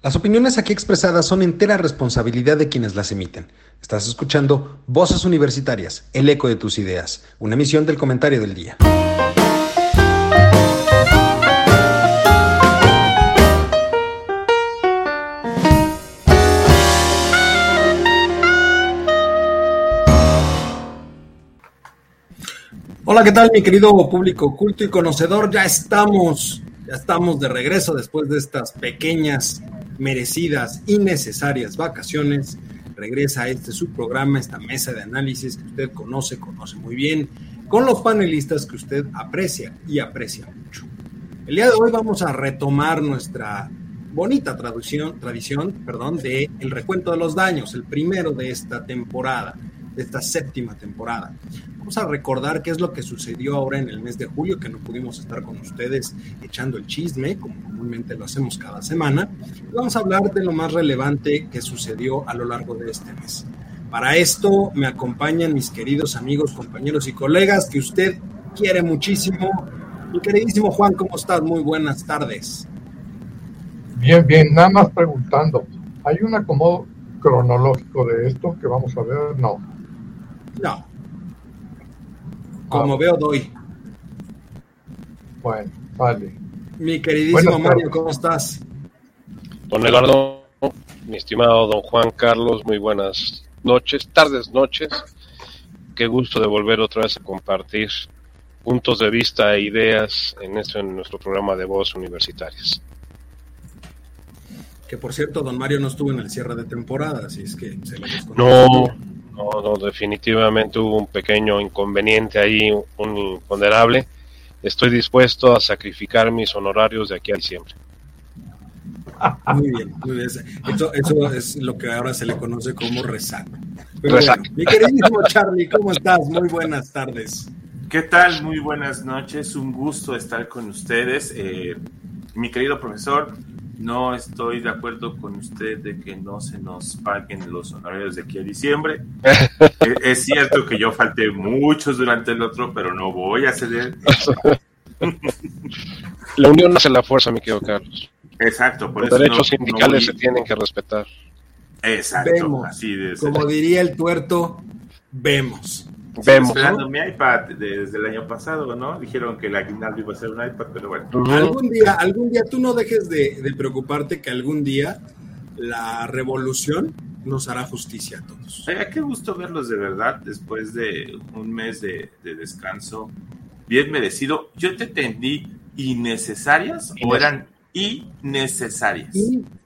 Las opiniones aquí expresadas son entera responsabilidad de quienes las emiten. Estás escuchando Voces Universitarias, el eco de tus ideas, una emisión del comentario del día. Hola, ¿qué tal mi querido público culto y conocedor? Ya estamos, ya estamos de regreso después de estas pequeñas merecidas y necesarias vacaciones, regresa a este subprograma, esta mesa de análisis que usted conoce, conoce muy bien, con los panelistas que usted aprecia y aprecia mucho. El día de hoy vamos a retomar nuestra bonita tradición, tradición perdón, de el recuento de los daños, el primero de esta temporada de esta séptima temporada. Vamos a recordar qué es lo que sucedió ahora en el mes de julio, que no pudimos estar con ustedes echando el chisme, como comúnmente lo hacemos cada semana. Vamos a hablar de lo más relevante que sucedió a lo largo de este mes. Para esto me acompañan mis queridos amigos, compañeros y colegas que usted quiere muchísimo. Mi queridísimo Juan, ¿cómo estás? Muy buenas tardes. Bien, bien, nada más preguntando, ¿hay un acomodo cronológico de esto que vamos a ver? No. No. Como veo, doy. Bueno, vale. Mi queridísimo Mario, ¿cómo estás? Don Eduardo, mi estimado don Juan Carlos, muy buenas noches, tardes, noches. Qué gusto de volver otra vez a compartir puntos de vista e ideas en, eso, en nuestro programa de voz universitarias. Que por cierto, don Mario no estuvo en el cierre de temporada, así es que se No, no, no, definitivamente hubo un pequeño inconveniente ahí, un imponderable. Estoy dispuesto a sacrificar mis honorarios de aquí a diciembre. Muy bien, muy bien. Eso, es lo que ahora se le conoce como resaca. mi queridísimo Charlie, ¿cómo estás? Muy buenas tardes. ¿Qué tal? Muy buenas noches. Un gusto estar con ustedes. Eh, mi querido profesor, no estoy de acuerdo con usted de que no se nos paguen los honorarios de aquí a diciembre. es cierto que yo falté muchos durante el otro, pero no voy a ceder. La unión hace la fuerza, mi querido Carlos. Exacto, por Los derechos sindicales se tienen que respetar. Exacto, así de Como diría el tuerto, vemos. Vemos. esperando mi iPad desde el año pasado, ¿no? Dijeron que el aguinaldo iba a ser un iPad, pero bueno. Algún día, algún día tú no dejes de, preocuparte que algún día la revolución nos hará justicia a todos. qué gusto verlos de verdad después de un mes de, descanso bien merecido. Yo te entendí innecesarias o eran innecesarias.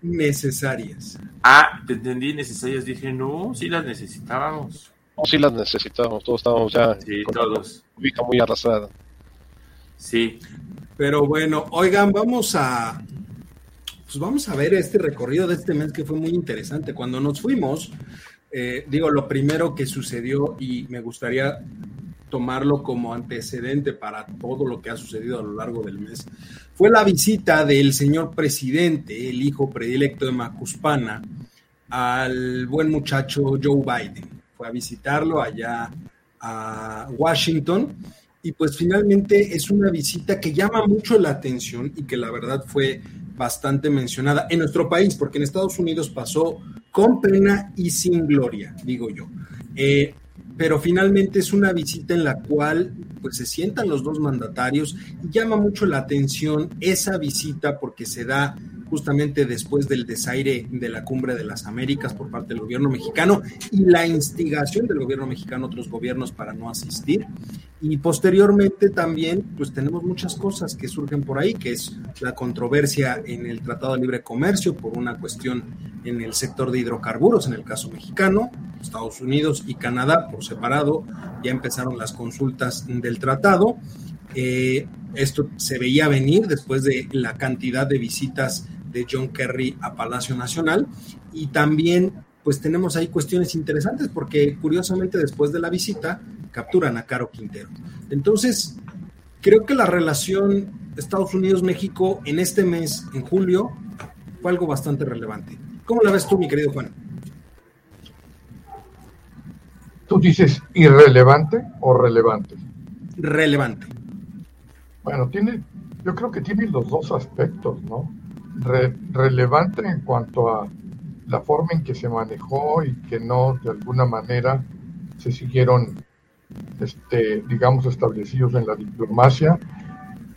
Innecesarias. Ah, te entendí innecesarias. Dije, no, sí las necesitábamos sí las necesitamos, todos estábamos ya sí, todos. muy arrastrada. Sí. Pero bueno, oigan, vamos a pues vamos a ver este recorrido de este mes que fue muy interesante. Cuando nos fuimos, eh, digo, lo primero que sucedió y me gustaría tomarlo como antecedente para todo lo que ha sucedido a lo largo del mes, fue la visita del señor presidente, el hijo predilecto de Macuspana, al buen muchacho Joe Biden a visitarlo allá a Washington. Y pues finalmente es una visita que llama mucho la atención y que la verdad fue bastante mencionada en nuestro país, porque en Estados Unidos pasó con pena y sin gloria, digo yo. Eh, pero finalmente es una visita en la cual pues se sientan los dos mandatarios y llama mucho la atención esa visita porque se da justamente después del desaire de la cumbre de las Américas por parte del gobierno mexicano y la instigación del gobierno mexicano a otros gobiernos para no asistir. Y posteriormente también, pues tenemos muchas cosas que surgen por ahí, que es la controversia en el Tratado de Libre Comercio por una cuestión en el sector de hidrocarburos, en el caso mexicano, Estados Unidos y Canadá por separado, ya empezaron las consultas del tratado. Eh, esto se veía venir después de la cantidad de visitas de John Kerry a Palacio Nacional. Y también, pues tenemos ahí cuestiones interesantes porque curiosamente después de la visita capturan a Caro Quintero. Entonces, creo que la relación Estados Unidos-México en este mes, en julio, fue algo bastante relevante. ¿Cómo la ves tú, mi querido Juan? ¿Tú dices irrelevante o relevante? Relevante. Bueno, tiene, yo creo que tiene los dos aspectos, ¿no? relevante en cuanto a la forma en que se manejó y que no de alguna manera se siguieron, este, digamos, establecidos en la diplomacia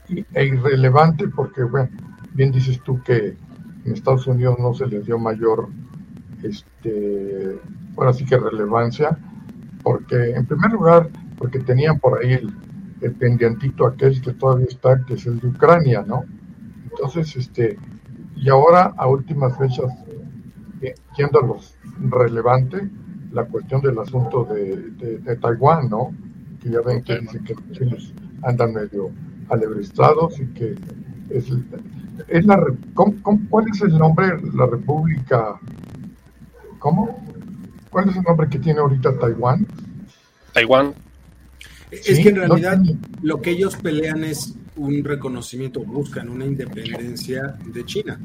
e irrelevante porque, bueno, bien dices tú que en Estados Unidos no se les dio mayor, este, bueno, sí que relevancia, porque en primer lugar, porque tenían por ahí el, el pendientito aquel que todavía está, que es el de Ucrania, ¿no? Entonces, este, y ahora a últimas fechas, eh, yendo a los relevante, la cuestión del asunto de, de, Taiwán, ¿no? Que ya ven que dicen que los chinos andan medio alebrestados y que es, es la ¿cuál es el nombre la república cómo cuál es el nombre que tiene ahorita Taiwán Taiwán. Es que en realidad lo que ellos pelean es un reconocimiento buscan una independencia de China.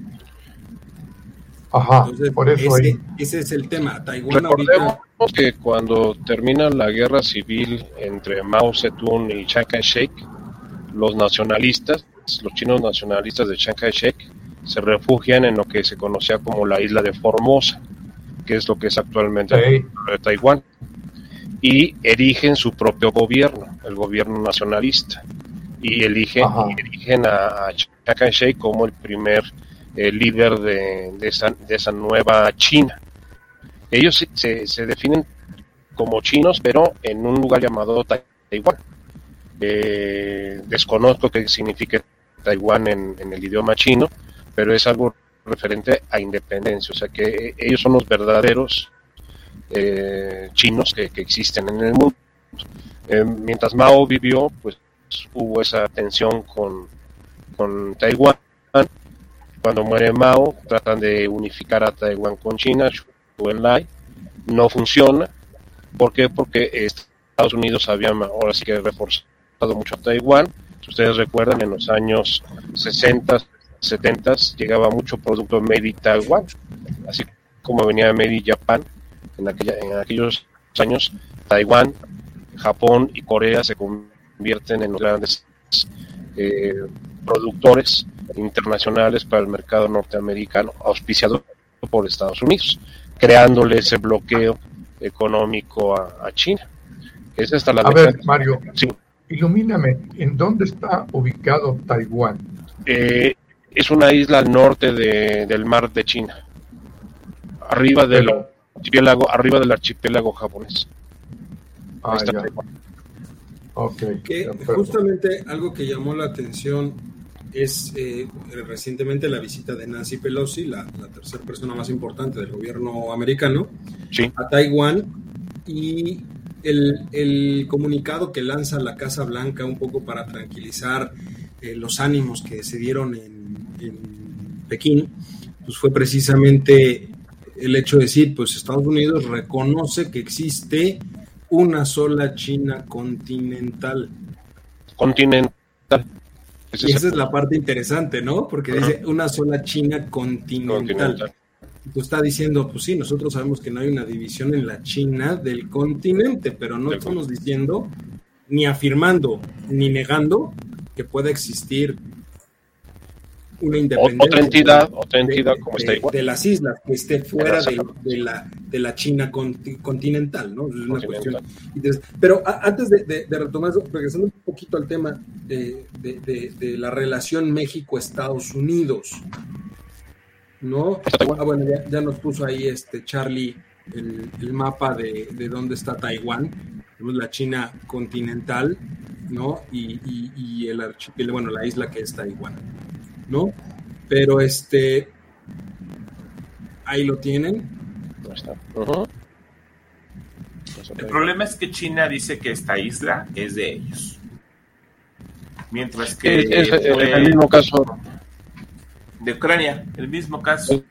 Ajá, por eso ese, ese, es el tema. Taiwán Recordemos que cuando termina la guerra civil entre Mao Zedong y Chiang Kai-shek, los nacionalistas, los chinos nacionalistas de Chiang Kai-shek, se refugian en lo que se conocía como la isla de Formosa, que es lo que es actualmente de Taiwán, y erigen su propio gobierno, el gobierno nacionalista, y eligen, eligen a, Chiang Kai-shek como el primer eh, líder de, esa, de esa nueva China. Ellos se, se definen como chinos, pero en un lugar llamado Taiwán. Eh, desconozco qué significa Taiwán en, el idioma chino, pero es algo referente a independencia, o sea que ellos son los verdaderos eh, chinos que, existen en el mundo. Eh, mientras Mao vivió, pues hubo esa tensión con, con Taiwán. Cuando muere Mao, tratan de unificar a Taiwán con China, Enlai, no funciona. ¿Por qué? Porque Estados Unidos había ahora sí que reforzado mucho a Taiwán. Ustedes recuerdan, en los años 60, 70 llegaba mucho producto made in Taiwan, así como venía made in Japan. En, aquella, en aquellos años, Taiwán, Japón y Corea se convierten en los grandes eh, productores internacionales para el mercado norteamericano, auspiciado por Estados Unidos, creándole ese bloqueo económico a, China. Es esta la a ver, Mario, sí. Ilumíname, ¿en dónde está ubicado Taiwán? Eh, es una isla al norte del mar de China, arriba del archipiélago, arriba del archipiélago japonés. Ah, que justamente algo que llamó la atención es eh, recientemente la visita de Nancy Pelosi, la, tercera persona más importante del gobierno americano, a Taiwán y el, comunicado que lanza la Casa Blanca un poco para tranquilizar eh, los ánimos que se dieron en, Pekín, pues fue precisamente el hecho de decir, pues Estados Unidos reconoce que existe una sola China continental. Continental. y esa es la parte interesante, ¿no? Porque dice una sola China continental tú está diciendo, pues sí, nosotros sabemos que no hay una división en la China del continente, pero no estamos diciendo ni afirmando ni negando que pueda existir una independencia. Otra entidad, otra entidad como está igual. De las islas, que esté fuera de, la, de la China continental, ¿no? Es una cuestión. Pero antes de, retomar regresando un poquito al tema de, la relación México-Estados Unidos, ¿no? Ah, bueno, ya, nos puso ahí este Charlie el, mapa de, de, dónde está Taiwán, tenemos la China continental, ¿no? Y, el archipiélago, bueno, la isla que es Taiwán, ¿no? Pero este, ahí lo tienen. El problema es que China dice que esta isla es de ellos. Mientras que... Es, el mismo caso de Ucrania, el mismo caso.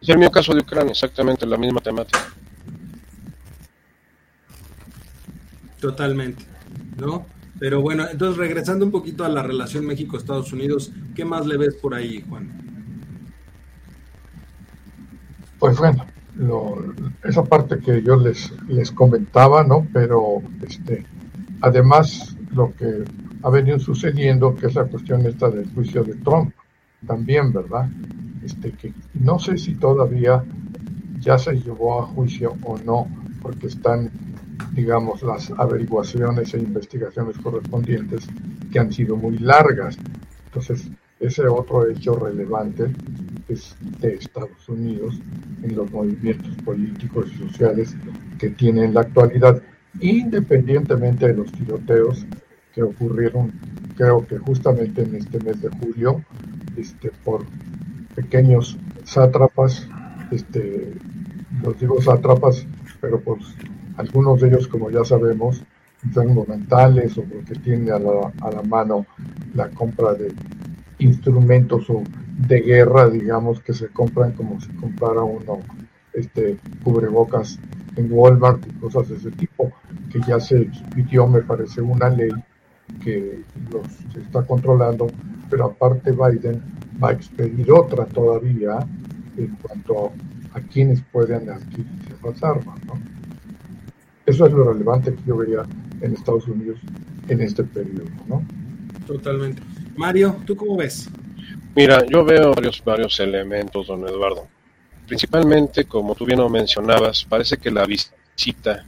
Es el mismo caso de Ucrania, exactamente la misma temática. Totalmente, ¿no? Pero bueno, entonces regresando un poquito a la relación México-Estados Unidos, ¿qué más le ves por ahí, Juan? Pues bueno, esa parte que yo les, les comentaba, ¿no? Pero este, además lo que ha venido sucediendo, que es la cuestión esta del juicio de Trump, también, ¿verdad? este, que no sé si todavía ya se llevó a juicio o no, porque están, digamos, las averiguaciones e investigaciones correspondientes que han sido muy largas. Entonces, ese otro hecho relevante es de Estados Unidos en los movimientos políticos y sociales que tiene en la actualidad, independientemente de los tiroteos que ocurrieron, creo que justamente en este mes de julio, este, por pequeños sátrapas, este, los digo sátrapas, pero pues algunos de ellos, como ya sabemos, son mentales o porque tienen a la, a la mano la compra de instrumentos o de guerra, digamos, que se compran como si comprara uno este cubrebocas en Walmart y cosas de ese tipo, que ya se expidió, me parece, una ley que los está controlando, pero aparte Biden va a expedir otra todavía en cuanto a quienes pueden adquirir esas armas. ¿no? Eso es lo relevante que yo vería en Estados Unidos en este periodo. ¿no? Totalmente. Mario, ¿tú cómo ves? Mira, yo veo varios, varios elementos, don Eduardo. Principalmente, como tú bien lo mencionabas, parece que la visita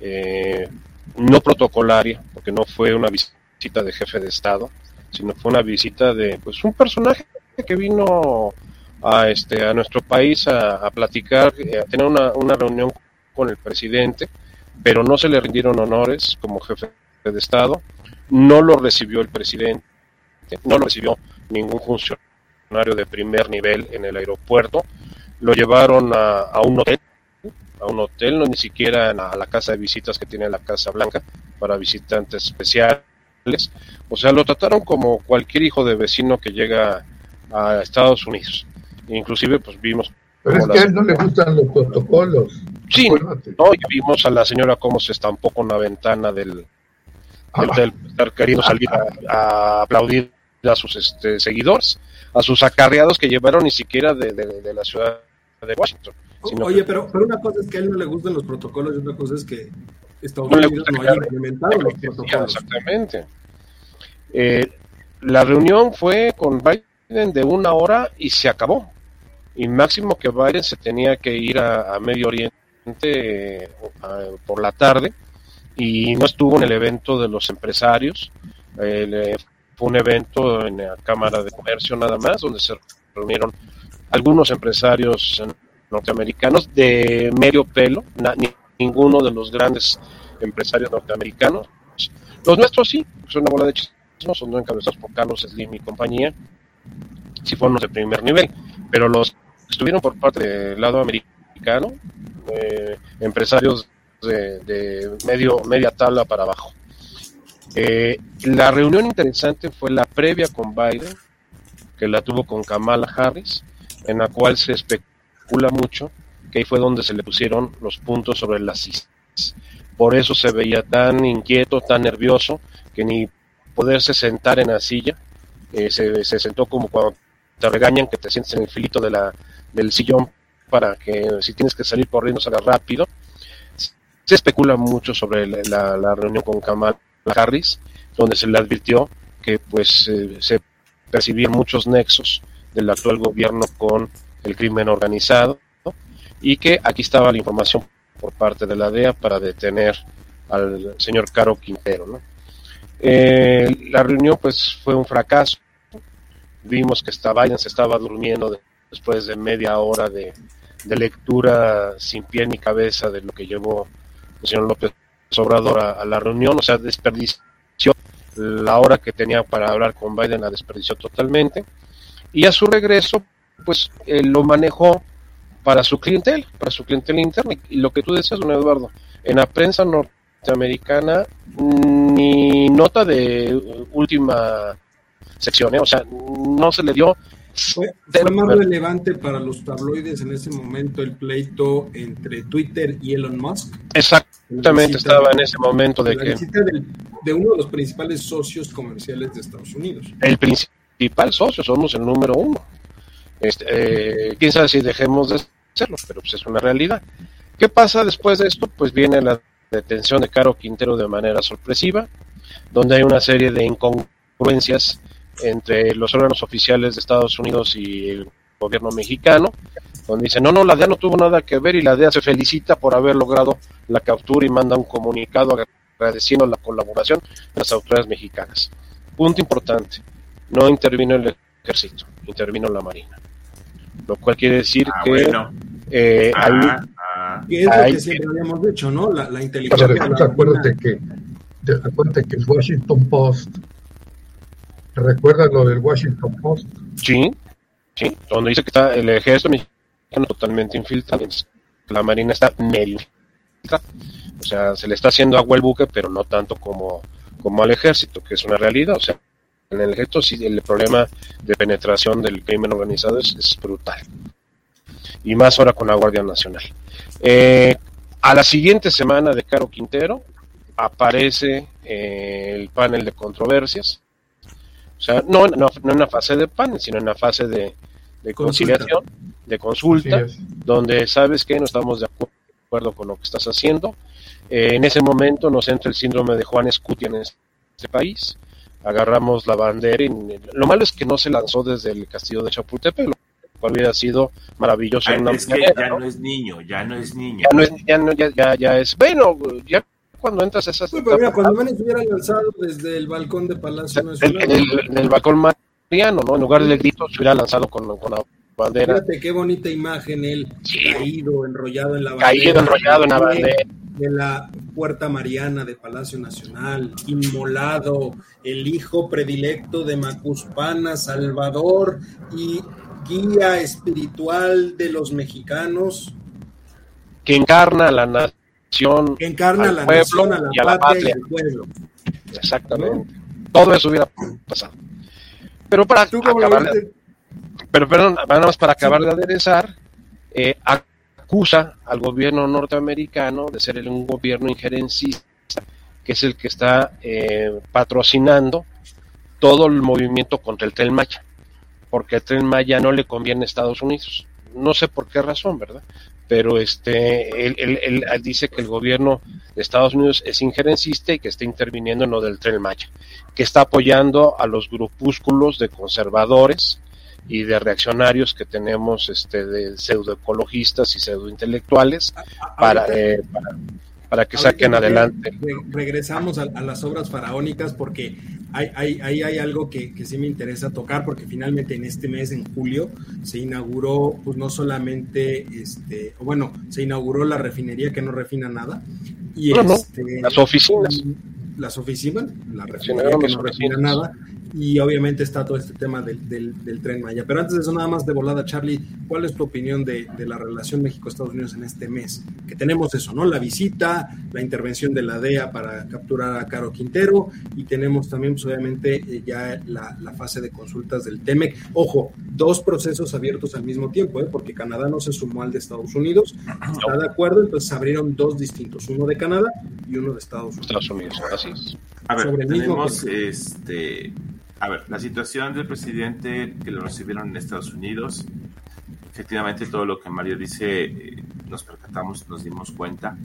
eh, no protocolaria, porque no fue una visita de jefe de Estado, sino fue una visita de pues un personaje que vino a este a nuestro país a, platicar, eh, a tener una, una reunión con el presidente, pero no se le rindieron honores como jefe de Estado, no lo recibió el presidente, no lo recibió ningún funcionario de primer nivel en el aeropuerto, lo llevaron a, a un hotel, a un hotel, no ni siquiera a la casa de visitas que tiene la Casa Blanca para visitantes especiales, o sea, lo trataron como cualquier hijo de vecino que llega a Estados Unidos. Inclusive, pues vimos... Pero es que a él no le gustan los protocolos. Sí, no, y vimos a la señora cómo se estampó con la ventana del, del estar queriendo salir a, aplaudir a sus este, seguidores, a sus acarreados que llevaron ni siquiera de, de, la ciudad de Washington. Oye, pero, pero una cosa es que a él no le gustan los protocolos y otra cosa es que Estados no Unidos no haya implementado los protocolos. Exactamente. Eh, la reunión fue con Biden de una hora y se acabó. Y máximo que Biden se tenía que ir a, Medio Oriente eh, por la tarde y no estuvo en el evento de los empresarios. Eh, fue un evento en la Cámara de Comercio nada más, donde se reunieron algunos empresarios norteamericanos de medio pelo, ninguno de los grandes empresarios norteamericanos. Los nuestros sí, son una bola de chismos, son encabezados por Carlos Slim y compañía, si fueron los de primer nivel, pero los que estuvieron por parte del lado americano, eh, empresarios de, medio, media tabla para abajo. Eh, la reunión interesante fue la previa con Biden, que la tuvo con Kamala Harris, en la cual se especula mucho que ahí fue donde se le pusieron los puntos sobre las CIS. Por eso se veía tan inquieto, tan nervioso, que ni poderse sentar en la silla, eh, se, se, sentó como cuando te regañan que te sientes en el filito de la, del sillón para que si tienes que salir corriendo salgas rápido se especula mucho sobre la, reunión con Kamala Harris, donde se le advirtió que pues eh, se percibían muchos nexos del actual gobierno con el crimen organizado y que aquí estaba la información por parte de la DEA para detener al señor Caro Quintero. Eh, la reunión pues fue un fracaso. Vimos que esta Biden se estaba durmiendo después de media hora de, lectura sin pie ni cabeza de lo que llevó el señor López Obrador a, la reunión, o sea, desperdició la hora que tenía para hablar con Biden, la desperdició totalmente. Y a su regreso, pues lo manejó para su clientela, para su clientela interna. Y lo que tú decías, don Eduardo, en la prensa norteamericana, ni nota de última sección, ¿eh? o sea, no se le dio fue, más relevante para los tabloides en ese momento el pleito entre Twitter y Elon Musk. Exactamente, estaba en ese momento de, que... de uno de los principales socios comerciales de Estados Unidos. El principal socio, somos el número uno. Este, eh, quién sabe si dejemos de pero pues es una realidad. ¿Qué pasa después de esto? Pues viene la detención de Caro Quintero de manera sorpresiva, donde hay una serie de incongruencias entre los órganos oficiales de Estados Unidos y el gobierno mexicano, donde dice, no, no, la DEA no tuvo nada que ver y la DEA se felicita por haber logrado la captura y manda un comunicado agradeciendo la colaboración de las autoridades mexicanas. Punto importante, no intervino el ejército, intervino la marina. Lo cual quiere decir ah, que eh, ah, ah. es lo que siempre habíamos dicho, ¿no? La, la inteligencia. Pero acuérdate que, acuérdate que el Washington Post, ¿recuerdas lo del Washington Post? Sí, sí, donde dice que está el ejército mexicano totalmente infiltrado, la marina está medio o sea, se le está haciendo agua al buque, pero no tanto como, como al ejército, que es una realidad, o sea, en el ejército sí el problema de penetración del crimen organizado es, brutal. Y más ahora con la Guardia Nacional. Eh, a la siguiente semana de Caro Quintero aparece eh, el panel de controversias. O sea, no, no, en una fase de panel, sino en una fase de, conciliación, de consulta, donde sabes que no estamos de acuerdo con lo que estás haciendo. Eh, en ese momento nos entra el síndrome de Juan Escutia en este país agarramos la bandera y lo malo es que no se lanzó desde el castillo de Chapultepec, lo cual hubiera sido maravilloso. es que ya ¿no? es niño, ya no es niño. Ya no es, ya, no, ya, ya, ya es, bueno, ya cuando entras a esas... Sí, pero mira, cuando Menes hubiera lanzado desde el balcón de Palacio Nacional. En el, balcón mariano, ¿no? En lugar del grito se hubiera lanzado con, con la bandera. Fíjate qué bonita imagen él, caído, enrollado en la bandera. Caído, enrollado en la bandera de la Puerta Mariana de Palacio Nacional, inmolado, el hijo predilecto de Macuspana, Salvador y guía espiritual de los mexicanos. Que encarna la nación. Que encarna la nación, a la, y a patria, y al pueblo. Exactamente. Todo eso hubiera pasado. Pero para acabar pero perdón, nada más para acabar de aderezar, eh, acusa al gobierno norteamericano de ser un gobierno injerencista, que es el que está eh, patrocinando todo el movimiento contra el tren Maya, porque el tren Maya no le conviene a Estados Unidos. No sé por qué razón, ¿verdad? Pero este, él, él, dice que el gobierno de Estados Unidos es injerencista y que está interviniendo en lo del tren Maya, que está apoyando a los grupúsculos de conservadores, y de reaccionarios que tenemos este de pseudoecologistas y pseudointelectuales para, eh, para, para que saquen adelante. regresamos a, las obras faraónicas porque hay, hay, hay algo que, que, sí me interesa tocar porque finalmente en este mes, en julio, se inauguró pues no solamente, este, bueno, se inauguró la refinería que no refina nada y este, las oficinas. Las oficinas, la refinería que no refina nada y obviamente está todo este tema del, del, tren Maya. Pero antes de eso, nada más de volada, Charlie, ¿cuál es tu opinión de, de la relación México-Estados Unidos en este mes? Que tenemos eso, ¿no? La visita, la intervención de la DEA para capturar a Caro Quintero y tenemos también, pues, obviamente, eh, ya la, la, fase de consultas del TEMEC. Ojo, dos procesos abiertos al mismo tiempo, ¿eh? porque Canadá no se sumó al de Estados Unidos, está de acuerdo, entonces abrieron dos distintos, uno de Canadá y uno de Estados Unidos. Estados Unidos, así es. A ver, tenemos este a ver, la situación del presidente que lo recibieron en Estados Unidos, efectivamente todo lo que Mario dice eh, nos percatamos, nos dimos cuenta,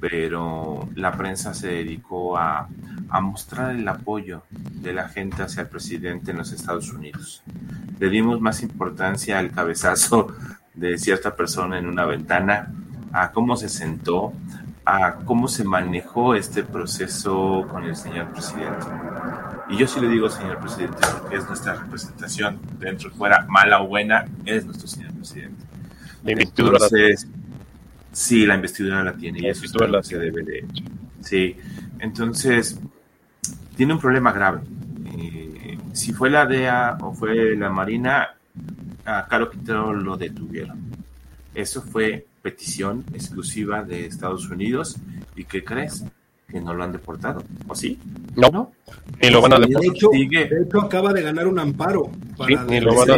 pero la prensa se dedicó a, a, mostrar el apoyo de la gente hacia el presidente en los Estados Unidos. Le dimos más importancia al cabezazo de cierta persona en una ventana, a cómo se sentó, a cómo se manejó este proceso con el señor presidente. Y yo sí le digo, señor presidente, porque es nuestra representación, dentro y fuera, mala o buena, es nuestro señor presidente. La investidura entonces, sí, la investidura la tiene, y eso es lo que se debe de Sí, entonces, tiene un problema grave. Eh, si fue la DEA o fue la Marina, a Caro Quintero lo detuvieron. Eso fue petición exclusiva de Estados Unidos. ¿Y qué crees? Que no lo han deportado. ¿O sí? No. ¿No? Ni lo van a deportar. De hecho, acaba de ganar un amparo. Para ni lo van a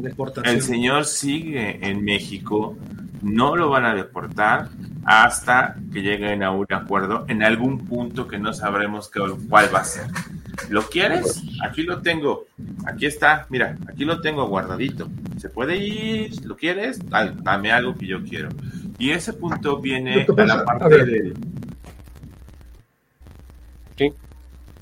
deportar. El señor sigue en México. No lo van a deportar hasta que lleguen a un acuerdo en algún punto que no sabremos cuál va a ser. ¿Lo quieres? Aquí lo tengo. Aquí está. Mira, aquí lo tengo guardadito. Se puede ir. ¿Lo quieres? Dame algo que yo quiero. Y ese punto viene a la parte del. Sí.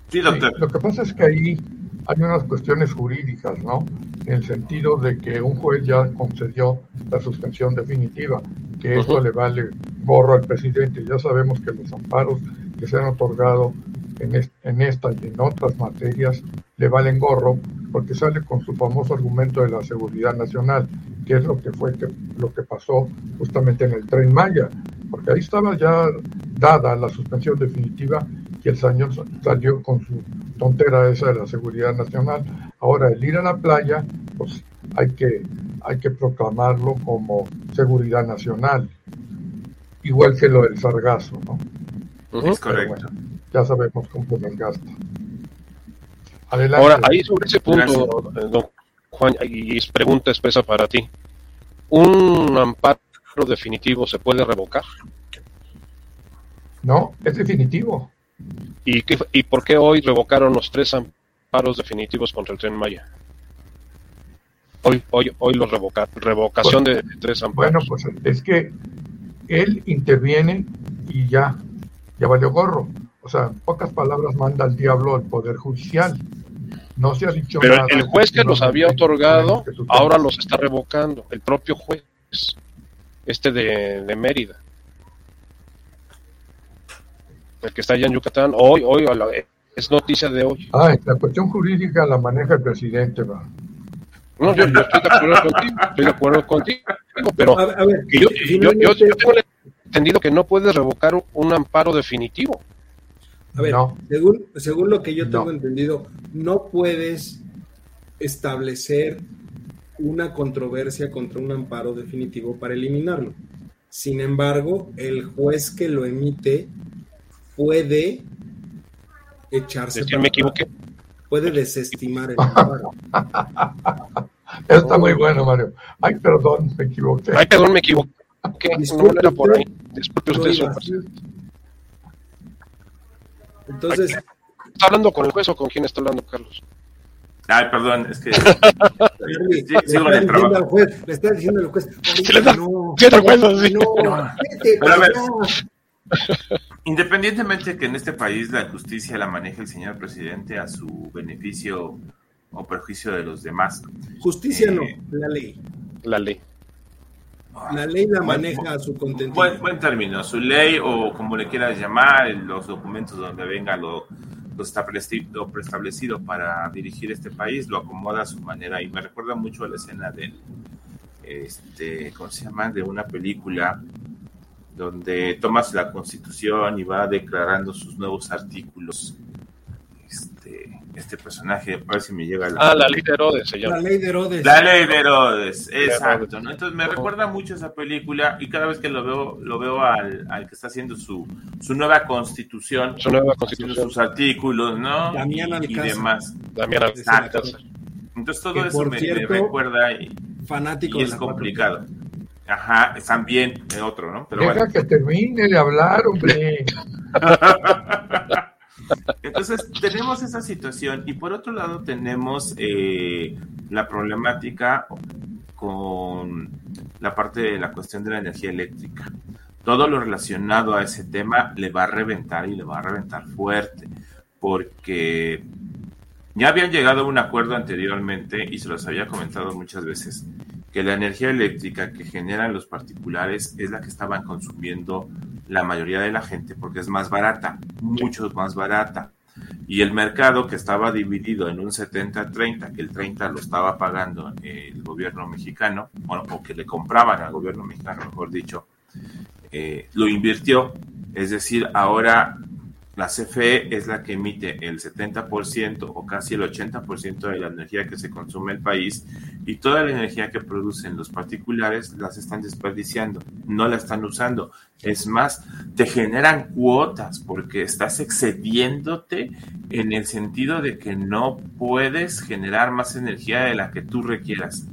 Sí, doctor. lo que pasa es que ahí hay unas cuestiones jurídicas, ¿no? En el sentido de que un juez ya concedió la suspensión definitiva, que esto le vale gorro al presidente. Ya sabemos que los amparos que se han otorgado en, en esta y en otras materias le valen gorro porque sale con su famoso argumento de la seguridad nacional, que es lo que fue que, lo que pasó justamente en el tren Maya, porque ahí estaba ya dada la suspensión definitiva y el señor salió con su tontera esa de la seguridad nacional. Ahora, el ir a la playa, pues hay que, hay que proclamarlo como seguridad nacional, igual que lo del sargazo, ¿no? Es correcto. ya sabemos cómo se gasta. Adelante. Ahora, ahí sobre ese punto, eh, don Juan, y pregunta expresa para ti. ¿Un amparo definitivo se puede revocar? No, es definitivo. ¿Y, qué, ¿Y por qué hoy revocaron los tres amparos definitivos contra el tren Maya? Hoy, hoy, hoy los revocaron, revocación de, tres amparos. Bueno, pues es que él interviene y ya, ya valió gorro. O sea, en pocas palabras manda al diablo al Poder Judicial. No se ha dicho Pero el juez que los había otorgado ahora los está revocando, el propio juez, este de, de Mérida el que está allá en Yucatán, hoy, hoy, es noticia de hoy. Ah, la cuestión jurídica la maneja el presidente, va. No, yo, estoy de acuerdo contigo, estoy de acuerdo contigo, pero yo, yo, tengo entendido que no puedes revocar un amparo definitivo. A ver, según, según lo que yo tengo entendido, no puedes establecer una controversia contra un amparo definitivo para eliminarlo. Sin embargo, el juez que lo emite puede echarse. me equivoqué. Puede desestimar el amparo. Está muy bueno, Mario. Ay, perdón, me equivoqué. Ay, perdón, me equivoqué. no era por ahí. Disculpe usted, Entonces. ¿Está hablando con el juez o con quién está hablando, Carlos? Ay, perdón, es que. le, está diciendo al juez, le está diciendo al juez. no, no, no, Independientemente que en este país la justicia la maneje el señor presidente a su beneficio o perjuicio de los demás. Justicia no, eh, la ley. La ley. La ley la maneja a su contenido. Buen, término, su ley o como le quieras llamar, los documentos donde venga lo, lo, establecido, preestablecido para dirigir este país, lo acomoda a su manera. Y me recuerda mucho a la escena del, este, ¿cómo se llama? De una película donde tomas la constitución y va declarando sus nuevos artículos. Este, este personaje, a ver si me llega la... Ah, la ley de Herodes se llama. La ley de Herodes. La ley de Herodes, exacto. ¿no? Entonces me recuerda mucho esa película y cada vez que lo veo, lo veo al, al que está haciendo su, su nueva constitución, su nueva constitución, sus artículos, ¿no? Damián y, demás. Damián Exacto. Entonces todo eso me, recuerda y, fanático y es complicado. Ajá, también de otro, ¿no? Pero Deja que termine de hablar, hombre. Entonces, tenemos esa situación y por otro lado tenemos eh, la problemática con la parte de la cuestión de la energía eléctrica. Todo lo relacionado a ese tema le va a reventar y le va a reventar fuerte, porque ya habían llegado a un acuerdo anteriormente y se los había comentado muchas veces que la energía eléctrica que generan los particulares es la que estaban consumiendo la mayoría de la gente porque es más barata, mucho más barata. Y el mercado que estaba dividido en un 70-30, que el 30 lo estaba pagando el gobierno mexicano, o que le compraban al gobierno mexicano, mejor dicho, eh, lo invirtió. Es decir, ahora la CFE es la que emite el 70% o casi el 80% de la energía que se consume en el país y toda la energía que producen los particulares las están desperdiciando, no la están usando. Es más, te generan cuotas porque estás excediéndote en el sentido de que no puedes generar más energía de la que tú requieras.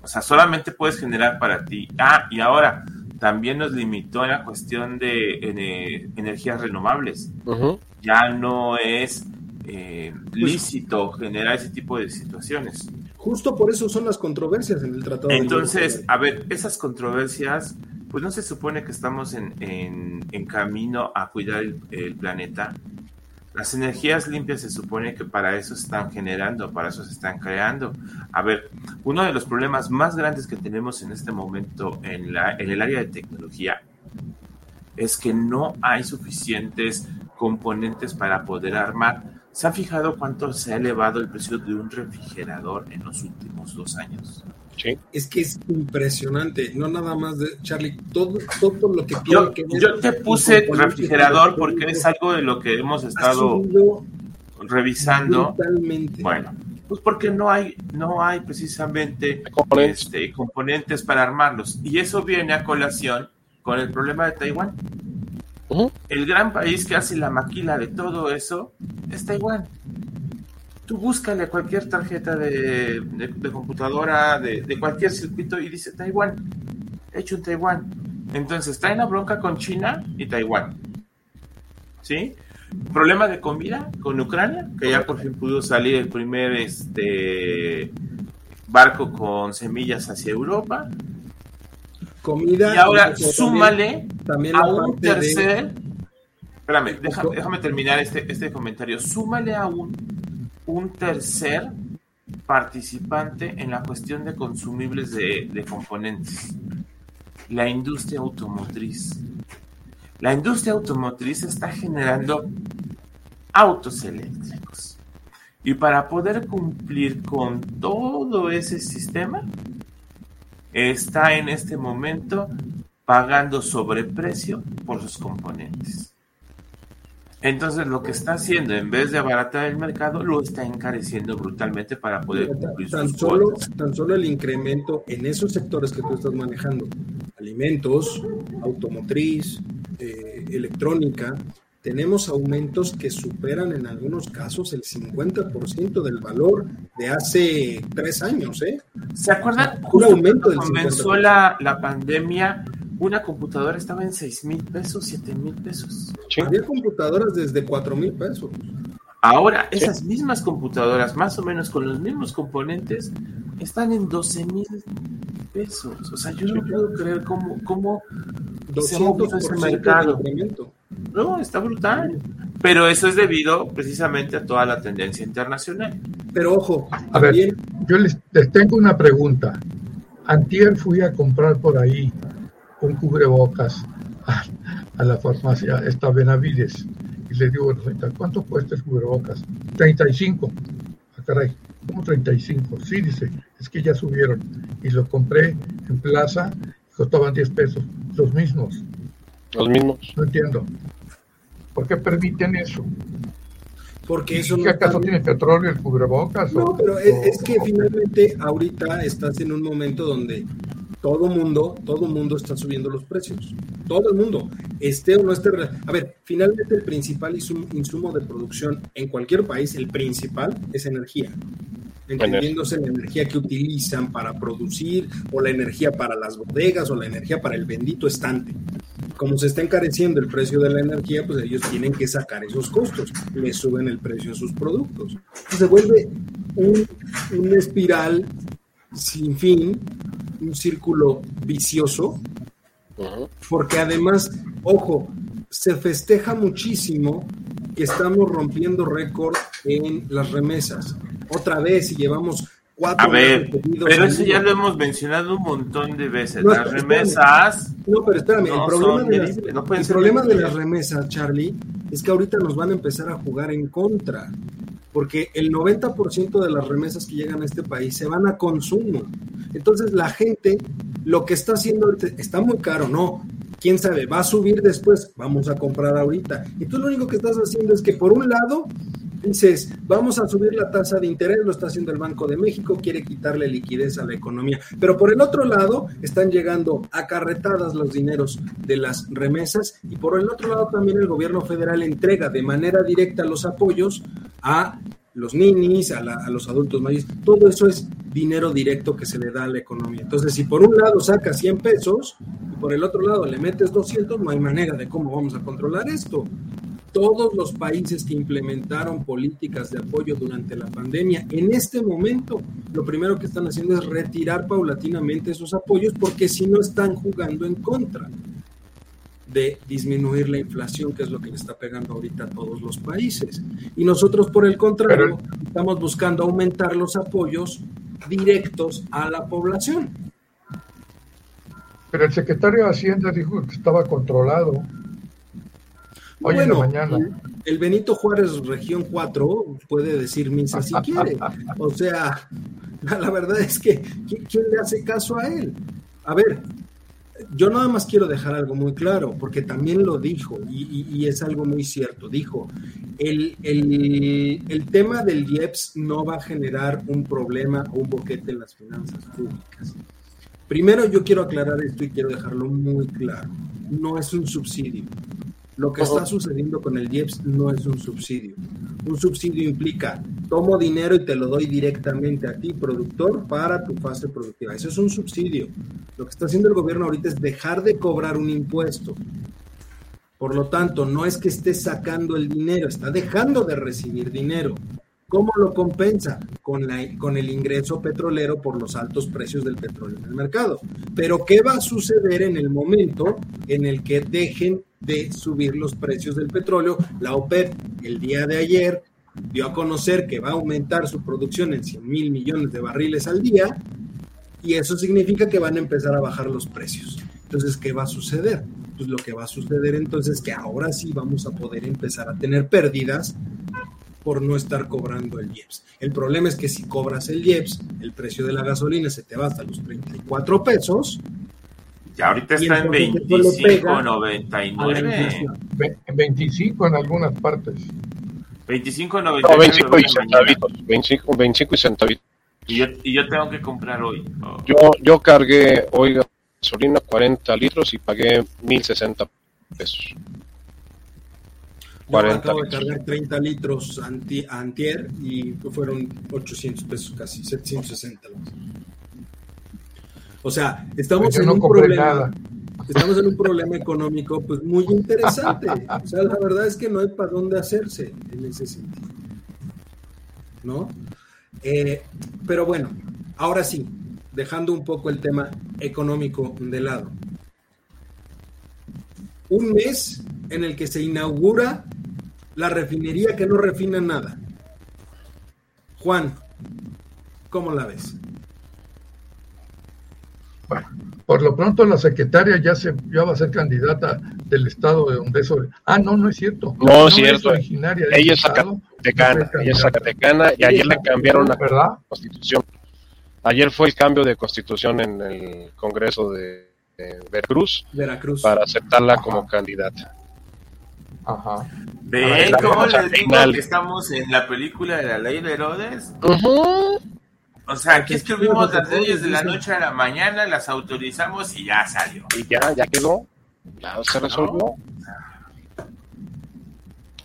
O sea, solamente puedes generar para ti. Ah, y ahora, también nos limitó en la cuestión de energías renovables. Ya no es eh, pues lícito generar ese tipo de situaciones. Justo por eso son las controversias en el tratado. Entonces, a ver, esas controversias, pues no se supone que estamos en, en, camino a cuidar el, planeta. Las energías limpias se supone que para eso se están generando, para eso se están creando. A ver, uno de los problemas más grandes que tenemos en este momento en, el área de tecnología es que no hay suficientes componentes para poder armar. ¿Se han fijado cuánto se ha elevado el precio de un refrigerador en los últimos dos años? Es que es impresionante, no nada más de Charlie, todo, todo lo que yo, yo te puse refrigerador porque es algo de lo que hemos estado revisando. Bueno, pues porque no hay, no hay precisamente componentes. Este, componentes para armarlos. Y eso viene a colación con el problema de Taiwán. El gran país que hace la maquila de todo eso es Taiwán tú búscale cualquier tarjeta de, computadora, de, cualquier circuito y dice Taiwán, hecho en Taiwán. Entonces, trae la bronca con China y Taiwán. ¿Sí? Problema de comida con Ucrania, que ya por fin pudo salir el primer este barco con semillas hacia Europa. Comida. Y ahora súmale también, a un tercer. Espérame, déjame, terminar este, este comentario. Súmale a un un tercer participante en la cuestión de consumibles de, componentes, la industria automotriz. La industria automotriz está generando autos eléctricos. Y para poder cumplir con todo ese sistema, está en este momento pagando sobreprecio por sus componentes. Entonces lo que está haciendo, en vez de abaratar el mercado, lo está encareciendo brutalmente para poder cumplir tan sus solo, Tan solo el incremento en esos sectores que tú estás manejando, alimentos, automotriz, eh, electrónica, tenemos aumentos que superan en algunos casos el 50% del valor de hace tres años. ¿eh? ¿Se acuerdan? Un aumento del comenzó la, la pandemia una computadora estaba en 6 mil pesos, 7 mil pesos. Había computadoras desde 4 mil pesos. Ahora, esas mismas computadoras, más o menos con los mismos componentes, están en 12 mil pesos. O sea, yo no puedo creer cómo, cómo se ha movido ese mercado. No, está brutal. Pero eso es debido precisamente a toda la tendencia internacional. Pero ojo, a ver, yo les, les tengo una pregunta. Antier fui a comprar por ahí un cubrebocas a, la farmacia, esta Benavides, y le digo, ¿cuánto cuesta el cubrebocas? 35. Ah, caray, ¿cómo 35? Sí, dice, es que ya subieron. Y lo compré en plaza, costaban 10 pesos, los mismos. Los mismos. No entiendo. ¿Por qué permiten eso? Porque eso ¿Qué acaso tiene petróleo el cubrebocas? No, pero es, que finalmente ahorita estás en un momento donde todo mundo, todo mundo está subiendo los precios. Todo el mundo, esté o no esté. A ver, finalmente el principal insumo de producción en cualquier país, el principal es energía. Entendiéndose la energía que utilizan para producir, o la energía para las bodegas, o la energía para el bendito estante. Como se está encareciendo el precio de la energía, pues ellos tienen que sacar esos costos, le suben el precio a sus productos. se vuelve un, una espiral sin fin un círculo vicioso, porque además, ojo, se festeja muchísimo que estamos rompiendo récord en las remesas. Otra vez, y llevamos cuatro A ver, pero eso ya lo hemos mencionado un montón de veces. las remesas. No, pero espérame, el problema, de, las, el problema de las remesas, Charlie, es que ahorita nos van a empezar a jugar en contra porque el 90% de las remesas que llegan a este país se van a consumo. Entonces la gente lo que está haciendo está muy caro, no, quién sabe, va a subir después, vamos a comprar ahorita. Y tú lo único que estás haciendo es que por un lado dices, vamos a subir la tasa de interés, lo está haciendo el Banco de México, quiere quitarle liquidez a la economía. Pero por el otro lado están llegando acarretadas los dineros de las remesas y por el otro lado también el gobierno federal entrega de manera directa los apoyos a los ninis, a, los adultos mayores, todo eso es dinero directo que se le da a la economía. Entonces, si por un lado sacas 100 pesos y por el otro lado le metes 200, no hay manera de cómo vamos a controlar esto. Todos los países que implementaron políticas de apoyo durante la pandemia, en este momento, lo primero que están haciendo es retirar paulatinamente esos apoyos porque si no están jugando en contra. de disminuir la inflación, que es lo que le está pegando ahorita a todos los países. Y nosotros, por el contrario, estamos buscando aumentar los apoyos directos a la población. Pero el secretario de Hacienda dijo que estaba controlado. Hoy en la mañana. El Benito Juárez Región 4 puede decir misa si quiere. O sea, la verdad es que ¿quién le hace caso a él? A ver, yo nada más quiero dejar algo muy claro, porque también lo dijo, y, es algo muy cierto. Dijo, el, el, tema del IEPS no va a generar un problema o un boquete en las finanzas públicas. Primero yo quiero aclarar esto y quiero dejarlo muy claro. No es un subsidio. Lo que está sucediendo con el IEPS no es un subsidio. Un subsidio implica, tomo dinero y te lo doy directamente a ti, productor, para tu fase productiva. Eso es un subsidio. Lo que está haciendo el gobierno ahorita es dejar de cobrar un impuesto. Por lo tanto, no es que esté sacando el dinero, está dejando de recibir dinero. ¿Cómo lo compensa? Con, la, con el ingreso petrolero por los altos precios del petróleo en el mercado. Pero ¿qué va a suceder en el momento en el que dejen de subir los precios del petróleo? La OPEP el día de ayer dio a conocer que va a aumentar su producción en 100 mil millones de barriles al día y eso significa que van a empezar a bajar los precios. Entonces, ¿qué va a suceder? Pues lo que va a suceder entonces es que ahora sí vamos a poder empezar a tener pérdidas por no estar cobrando el IEPS. El problema es que si cobras el IEPS, el precio de la gasolina se te va hasta los 34 pesos. Ya ahorita está en 25.99. En 25 en algunas partes. 25.99. No, 25 y centavitos. 25, 25 y centavitos. Y yo, y yo tengo que comprar hoy. Yo, yo cargué hoy gasolina 40 litros y pagué 1.060 pesos. Yo acabo de cargar 30 litros anti, antier y fueron 800 pesos casi, 760. O sea, estamos en un problema. Estamos en un problema económico pues muy interesante. O sea, la verdad es que no hay para dónde hacerse en ese sentido. ¿No? Eh, pero bueno, ahora sí, dejando un poco el tema económico de lado. Un mes en el que se inaugura la refinería que no refina nada. Juan, ¿cómo la ves? Bueno, por lo pronto la secretaria ya se ya va a ser candidata del estado de donde eso. Ah, no, no es cierto. No, es cierto. Originaria ella es zacatecana, ella es zacatecana y ayer le cambiaron la constitución. Ayer fue el cambio de constitución en el Congreso de, Veracruz, Veracruz, para aceptarla como candidata. Ajá. ¿Ven cómo les digo que estamos en la película de la ley de Herodes? O sea, aquí escribimos las leyes de la noche a la mañana, las autorizamos y ya salió. Y ya, ya quedó. Ya se resolvió.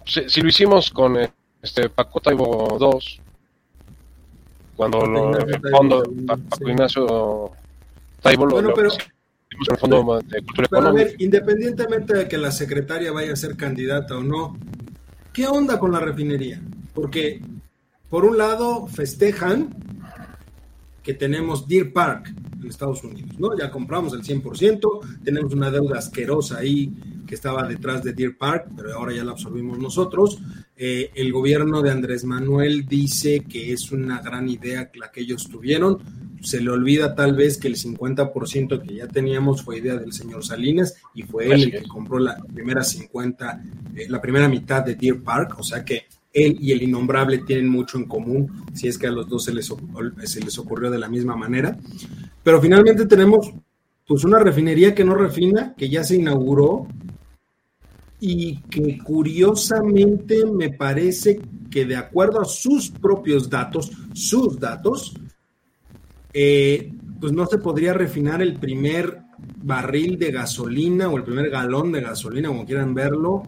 Si, lo hicimos con este Paco Taibo 2, cuando lo, el fondo, Paco Ignacio Taibo lo, pero, pero a ver, independientemente de que la secretaria vaya a ser candidata o no, ¿qué onda con la refinería? Porque, por un lado, festejan que tenemos Deer Park en Estados Unidos, ¿no? Ya compramos el 100%, tenemos una deuda asquerosa ahí que estaba detrás de Deer Park, pero ahora ya la absorbimos nosotros. Eh, el gobierno de Andrés Manuel dice que es una gran idea la que ellos tuvieron se le olvida tal vez que el 50% que ya teníamos fue idea del señor Salinas y fue él el que compró la primera 50, eh, la primera mitad de Deer Park, o sea que él y el innombrable tienen mucho en común, si es que a los dos se les, se les ocurrió de la misma manera. Pero finalmente tenemos pues una refinería que no refina, que ya se inauguró y que curiosamente me parece que de acuerdo a sus propios datos, sus datos, eh, pues no se podría refinar el primer barril de gasolina o el primer galón de gasolina, como quieran verlo,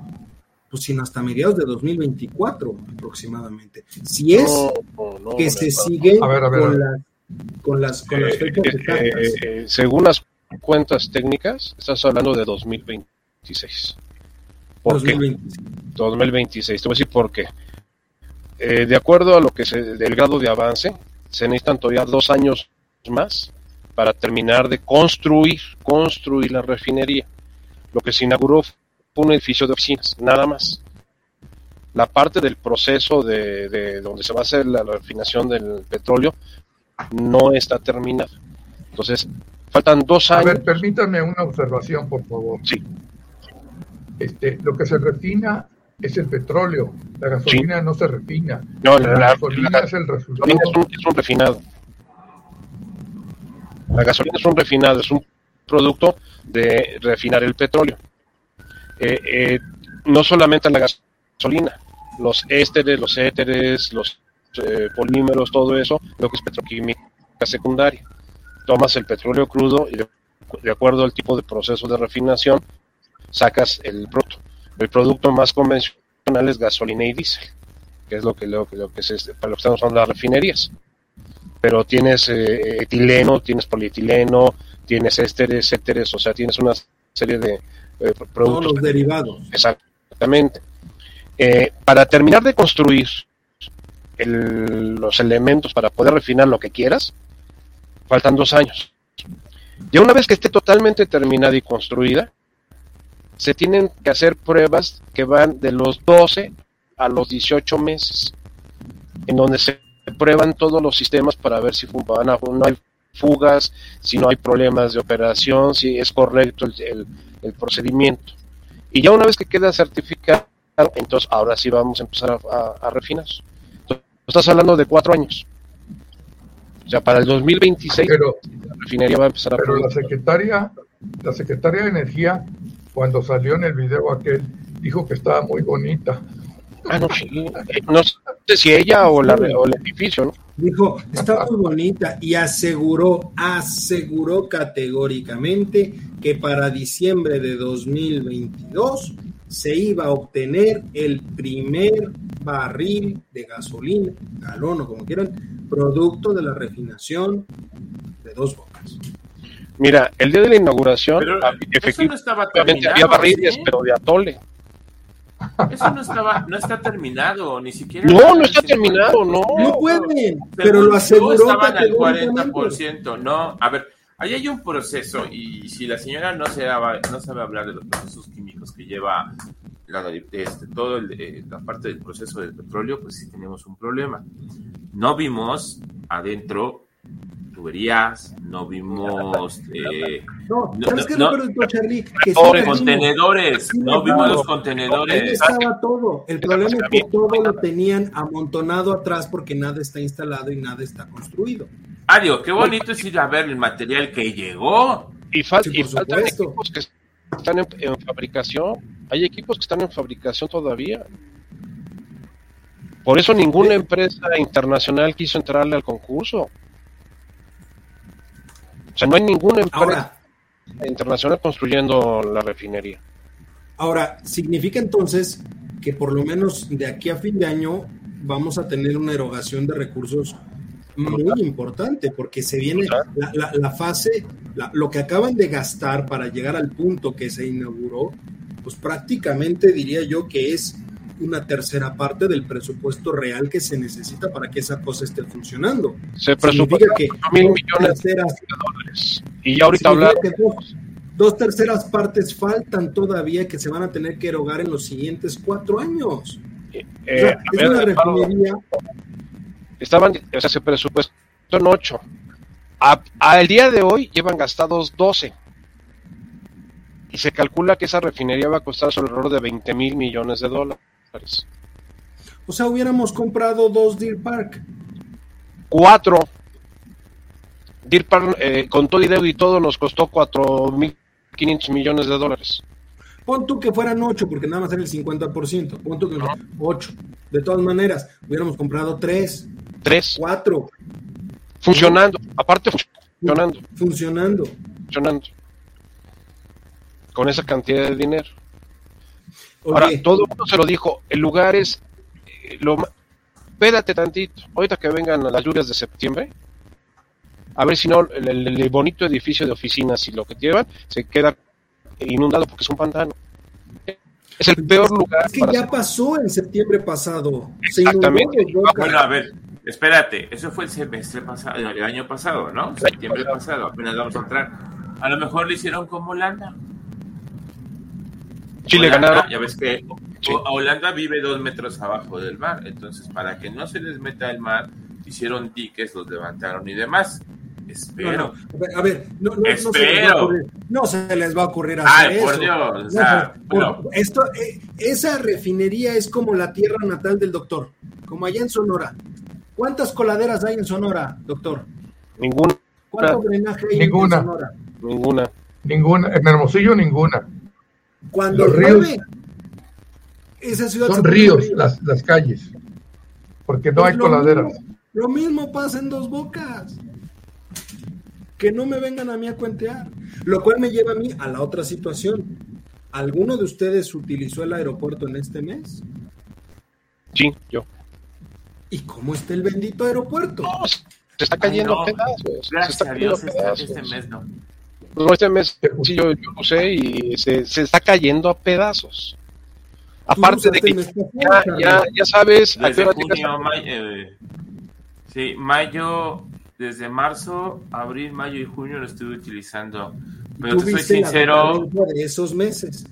pues sino hasta mediados de 2024 aproximadamente. Si es que se sigue con, Las, con, las, fechas eh, eh, según las cuentas técnicas, estás hablando de 2026. ¿Por 2026. 2026. Te voy a decir por qué. de acuerdo a lo que es el grado de avance, se necesitan todavía dos años más para terminar de construir, construir la refinería. lo que se inauguró fue un edificio de oficinas, nada más. La parte del proceso de, donde se va a hacer la, refinación del petróleo no está terminada. Entonces, faltan dos años. A ver, permítanme una observación, por favor. Sí. Este, lo que se refina es el petróleo. La gasolina no se refina. No, la, gasolina es el resultado. es un refinado. La gasolina es un refinado, es un producto de refinar el petróleo. Eh, eh, no solamente la gasolina, los ésteres, los éteres, los eh, polímeros, todo eso, lo que es petroquímica secundaria. Tomas el petróleo crudo y de, acuerdo al tipo de proceso de refinación, sacas el producto. El producto más convencional es gasolina y diésel, que es lo que, lo, lo que lo que estamos hablando las refinerías. Pero tienes etileno, tienes polietileno, tienes ésteres, éteres, o sea, tienes una serie de eh, productos. Todos los derivados. Exactamente. Eh, para terminar de construir los elementos para poder refinar lo que quieras, faltan dos años. Ya una vez que esté totalmente terminada y construida, se tienen que hacer pruebas que van de los 12 a los 18 meses, en donde se prueban todos los sistemas para ver si van a, no hay fugas, si no hay problemas de operación, si es correcto el, procedimiento. Y ya una vez que queda certificado, entonces ahora sí vamos a empezar a, refinar. estás hablando de cuatro años. O sea, para el 2026 pero, la refinería va a empezar a Pero la secretaria, la secretaria de Energía, cuando salió en el video aquel, dijo que estaba muy bonita. Ah, no, sí. No sé si ella o, la, o el edificio, ¿no? Dijo, está muy bonita y aseguró, aseguró categóricamente que para diciembre de 2022 se iba a obtener el primer barril de gasolina, galón o como quieran, producto de la refinación de dos bocas. Mira, el día de la inauguración, efectivamente, había barriles, pero de atole. Eso no estaba, no está terminado, ni siquiera. No, no está terminado, no. No pueden, pero lo aseguró. Estaban al 40%, no. A ver, ahí hay un proceso y si la señora no, se no sabe hablar de los procesos químicos que lleva la, este, todo eh, la parte del proceso del petróleo, pues sí tenemos un problema. No vimos adentro tuberías, no vimos. Eh, no, ¿sabes qué no, Charlie? Que contenedores, no vimos los contenedores. Ahí estaba todo. El problema es que todo lo tenían amontonado atrás porque nada está instalado y nada está construido. Adiós, qué bonito es ir a ver el material que llegó. Y, falta y faltan equipos que están en fabricación. Hay equipos que están en fabricación todavía. Por eso ninguna empresa internacional quiso entrarle al concurso. O sea, no hay ninguna empresa internacional construyendo la refinería. Ahora, significa entonces que por lo menos de aquí a fin de año vamos a tener una erogación de recursos muy importante, porque se viene la, fase, lo que acaban de gastar para llegar al punto que se inauguró, pues prácticamente diría yo que es una tercera parte del presupuesto real que se necesita para que esa cosa esté funcionando. Se presupuesta que mil millones de dólares. Y ya ahorita hablamos. Dos, terceras partes faltan todavía que se van a tener que erogar en los siguientes cuatro años. Eh, es una refinería. Estaban, o sea, se presupuestó en ocho. Al día de hoy llevan gastados 12 y se calcula que esa refinería va a costar alrededor de 20 mil millones de dólares. O sea, hubiéramos comprado dos Deer Park. Cuatro. Deer Park, eh, con todo y y todo, nos costó 4.500 millones de dólares. Pon tú que fueran ocho, porque nada más era el 50%. Pon tú que fueran ocho. De todas maneras, hubiéramos comprado tres. Tres. Cuatro. Funcionando. Aparte, funcionando. Funcionando. Funcionando. Con esa cantidad de dinero. Ahora, todo el mundo se lo dijo, el lugar es, eh, lo, espérate tantito, ahorita que vengan las lluvias de septiembre, a ver si no, el, bonito edificio de oficinas y lo que llevan se queda inundado porque es un pantano. Es el peor lugar. Es que ya pasó en septiembre pasado. Exactamente. bueno, a ver, espérate, eso fue el semestre pasado, el año pasado, ¿no? Septiembre pasado, apenas vamos a entrar. A lo mejor le hicieron como Holanda Chile Holanda, ganaron. Ya ves que Holanda vive dos metros abajo del mar, entonces para que no se les meta el mar, hicieron diques, los levantaron y demás. No, Espero. no, a ver, no, no, no se les va a ocurrir, no se les va a ocurrir hacer Ay, por eso. Dios, o No, sea, por- bueno. esto, eh, esa refinería es como la tierra natal del doctor, como allá en Sonora. ¿Cuántas coladeras hay en Sonora, doctor? Ninguna, ¿Cuánto drenaje hay Ninguna. en Sonora? ninguna. Ninguna, en Hermosillo ninguna. Cuando Los llueve, ríos. esa ciudad Son ríos las, las calles, porque no Pues hay lo coladeras. mismo- Lo mismo pasa en dos bocas. Que no me vengan a mí a cuentear. Lo cual me lleva a mí a la otra situación. ¿Alguno de ustedes utilizó el aeropuerto en este mes? Sí, yo. ¿Y cómo está el bendito aeropuerto? No, se está cayendo Ay, no. a pedazos. se Gracias está a Dios, a este, pedazos. este mes no. No, este mes sí yo, yo lo sé y se, se está cayendo a pedazos. Aparte de que mes ya, ya, ya sabes Desde junio, mayo, eh, sí, mayo, desde marzo, abril, mayo y junio lo estuve utilizando. Pero te soy sincero, de esos meses.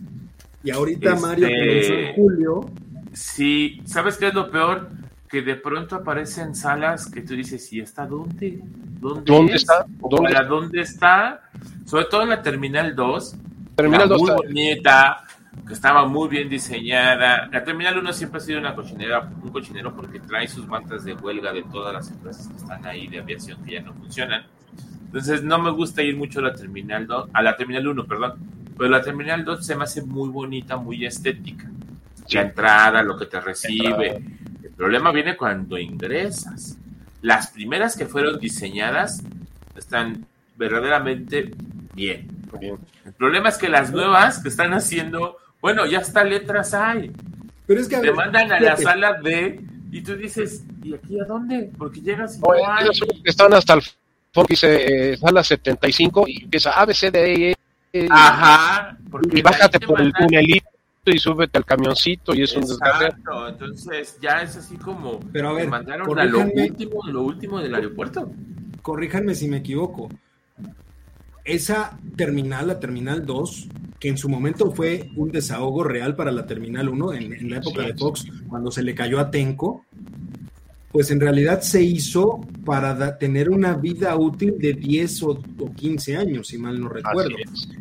Y ahorita Este- Mario comenzó en julio. sí, ¿sabes qué es lo peor? Que de pronto aparecen salas que tú dices, ¿y esta dónde? ¿Dónde, ¿Dónde es? está? ¿O ¿Dónde para dónde está? Sobre todo en la Terminal 2, Terminal Era 2 muy está- bonita, que estaba muy bien diseñada. La Terminal 1 siempre ha sido una cochinera, un cochinero porque trae sus mantas de huelga de todas las empresas que están ahí de aviación que ya no funcionan. Entonces no me gusta ir mucho a la Terminal 2, a la Terminal 1, perdón. Pero la Terminal 2 se me hace muy bonita, muy estética. La entrada, lo que te recibe. El problema viene cuando ingresas. Las primeras que fueron diseñadas están verdaderamente bien. Bien. El problema es que las nuevas que están haciendo, bueno, ya hasta letras hay. Pero es que Te mandan a la sala D y tú dices, ¿y aquí a dónde? Porque llegas y no hay. están hasta el fondo, dice eh, sala 75 y empieza A, B, C, D, E, E, Ajá. porque y bájate por el tunelito y súbete al camioncito y es un desgarre. Exacto, entonces ya es así como Pero a ver, mandaron a lo último, lo último del aeropuerto. corríjanme si me equivoco. Esa terminal, la terminal 2, que en su momento fue un desahogo real para la terminal 1 en, en la época Sí. de Fox, cuando se le cayó a Tenco, pues en realidad se hizo para da- tener una vida útil de 10 o, o 15 años, si mal no recuerdo.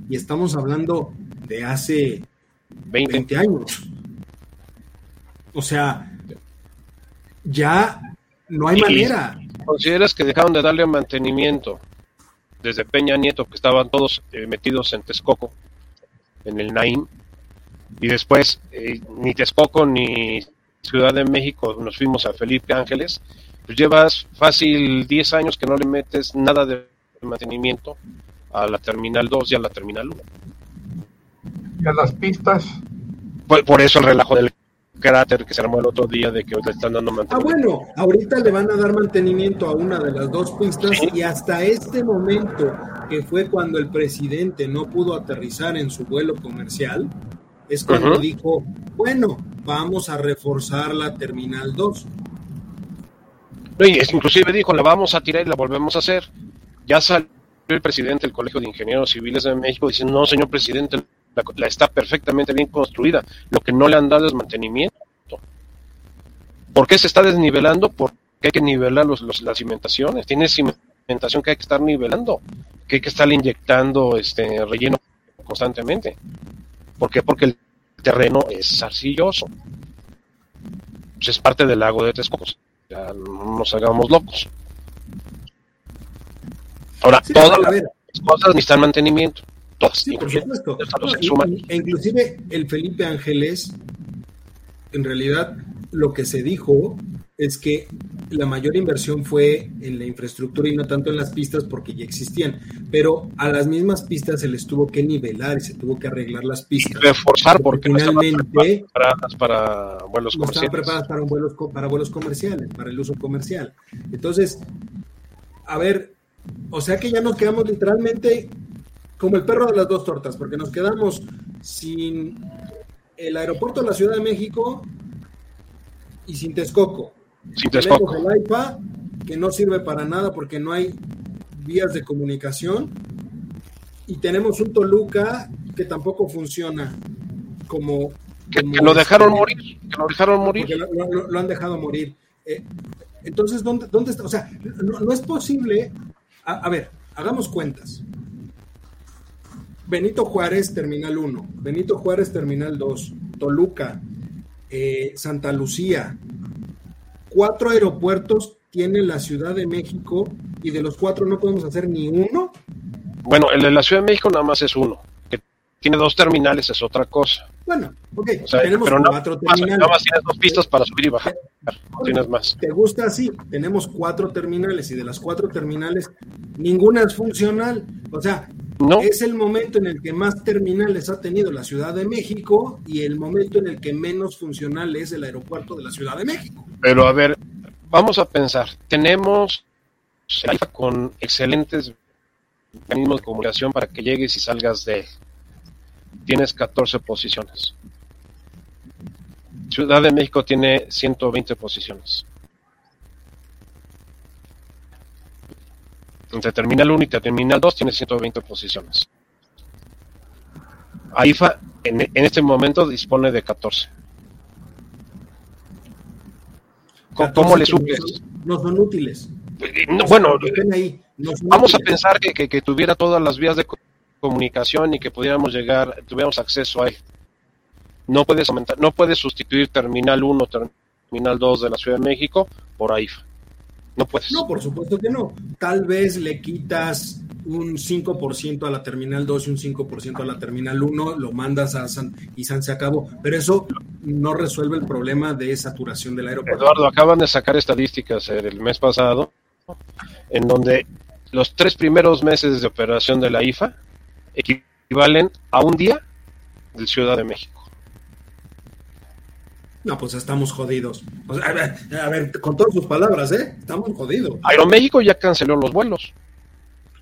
Y estamos hablando de hace 20. 20 años. O sea, ya no hay Y- manera. ¿Consideras que dejaron de darle mantenimiento desde Peña Nieto, que estaban todos eh, metidos en Texcoco, en el Naim, y después eh, ni Texcoco ni Ciudad de México nos fuimos a Felipe Ángeles? Pues llevas fácil 10 años que no le metes nada de mantenimiento a la Terminal 2 y a la Terminal 1. Y a las pistas, Por, por eso el relajo del cráter que se armó el otro día de que le están dando Ah, mantenimiento. bueno, ahorita le van a dar mantenimiento a una de las dos pistas Sí. y hasta este momento, que fue cuando el presidente no pudo aterrizar en su vuelo comercial, es cuando dijo, bueno, vamos a reforzar la Terminal 2. No, y es- inclusive dijo, la vamos a tirar y la volvemos a hacer. Ya salió el presidente del Colegio de Ingenieros Civiles de México diciendo, no, señor presidente, la, la está perfectamente bien construida. Lo que no le han dado es mantenimiento. ¿Por qué se está desnivelando? Porque hay que nivelar los, los- las cimentaciones. Tiene cimentación que hay que estar nivelando, que hay que estar inyectando este relleno constantemente. ¿Por qué? Porque el terreno es arcilloso. Pues es parte del lago de Texcoco. Ya no nos hagamos locos. Ahora, Sí, todas las cosas necesitan mantenimiento. Todas, sí, por supuesto. los No, y- y- e inclusive el Felipe Ángeles, en realidad lo que se dijo es que la mayor inversión fue en la infraestructura y no tanto en las pistas porque ya existían, pero a las mismas pistas se les tuvo que nivelar y se tuvo que arreglar las Y pistas. reforzar porque no estaban finalmente preparadas para vuelos no estaban comerciales. preparadas para, vuelos, para vuelos comerciales, para el uso comercial. Entonces, a ver, o sea que ya nos quedamos literalmente como el perro de las dos tortas, porque nos quedamos sin el aeropuerto de la Ciudad de México y sin Texcoco. Sin Tenemos Texcoco. el AIPA, que no sirve para nada porque no hay vías de comunicación. Y tenemos un Toluca que tampoco funciona. como... Que, lo dejaron morir, que lo dejaron morir. Lo, han dejado morir. Eh, entonces, ¿dónde, ¿dónde está? O sea, no, es posible... A, ver, hagamos cuentas. Benito Juárez, Terminal 1. Benito Juárez, Terminal 2. Toluca. Eh, Santa Lucía. Cuatro aeropuertos tiene la Ciudad de México y de los cuatro no podemos hacer ni uno. Bueno, el de la Ciudad de México nada más es uno. Que tiene dos terminales es otra cosa. Bueno, ok, tenemos cuatro terminales. Nada más tienes dos pistas para subir y bajar. No tienes más. ¿Te gusta así? Tenemos cuatro terminales y de las cuatro terminales ninguna es funcional. O sea, no. es el momento en el que más terminales ha tenido la Ciudad de México y el momento en el que menos funcional es el aeropuerto de la Ciudad de México. Pero a ver, vamos a pensar, tenemos con excelentes mecanismos de comunicación para que llegues y salgas de Tienes 14 posiciones. Ciudad de México tiene 120 posiciones. Entre Terminal 1 y Terminal 2 tiene 120 posiciones. AIFA en, en este momento dispone de 14. ¿Cómo, le suples? No son, útiles. Eh, bueno, vamos a pensar que, tuviera todas las vías de comunicación y que pudiéramos llegar, tuviéramos acceso a él. No puedes aumentar, no puedes sustituir Terminal 1, Terminal 2 de la Ciudad de México por AIFA. No puedes. No, por supuesto que no. Tal vez le quitas un 5% a la terminal 2 y un 5% a la terminal 1, lo mandas a San y San se acabó. Pero eso no resuelve el problema de saturación del aeropuerto. Eduardo, acaban de sacar estadísticas el mes pasado en donde los tres primeros meses de operación de la IFA equivalen a un día del Ciudad de México. No, pues estamos jodidos. a, ver, a, ver, con todas sus palabras, ¿eh? Estamos jodidos. Aeroméxico ya canceló los vuelos.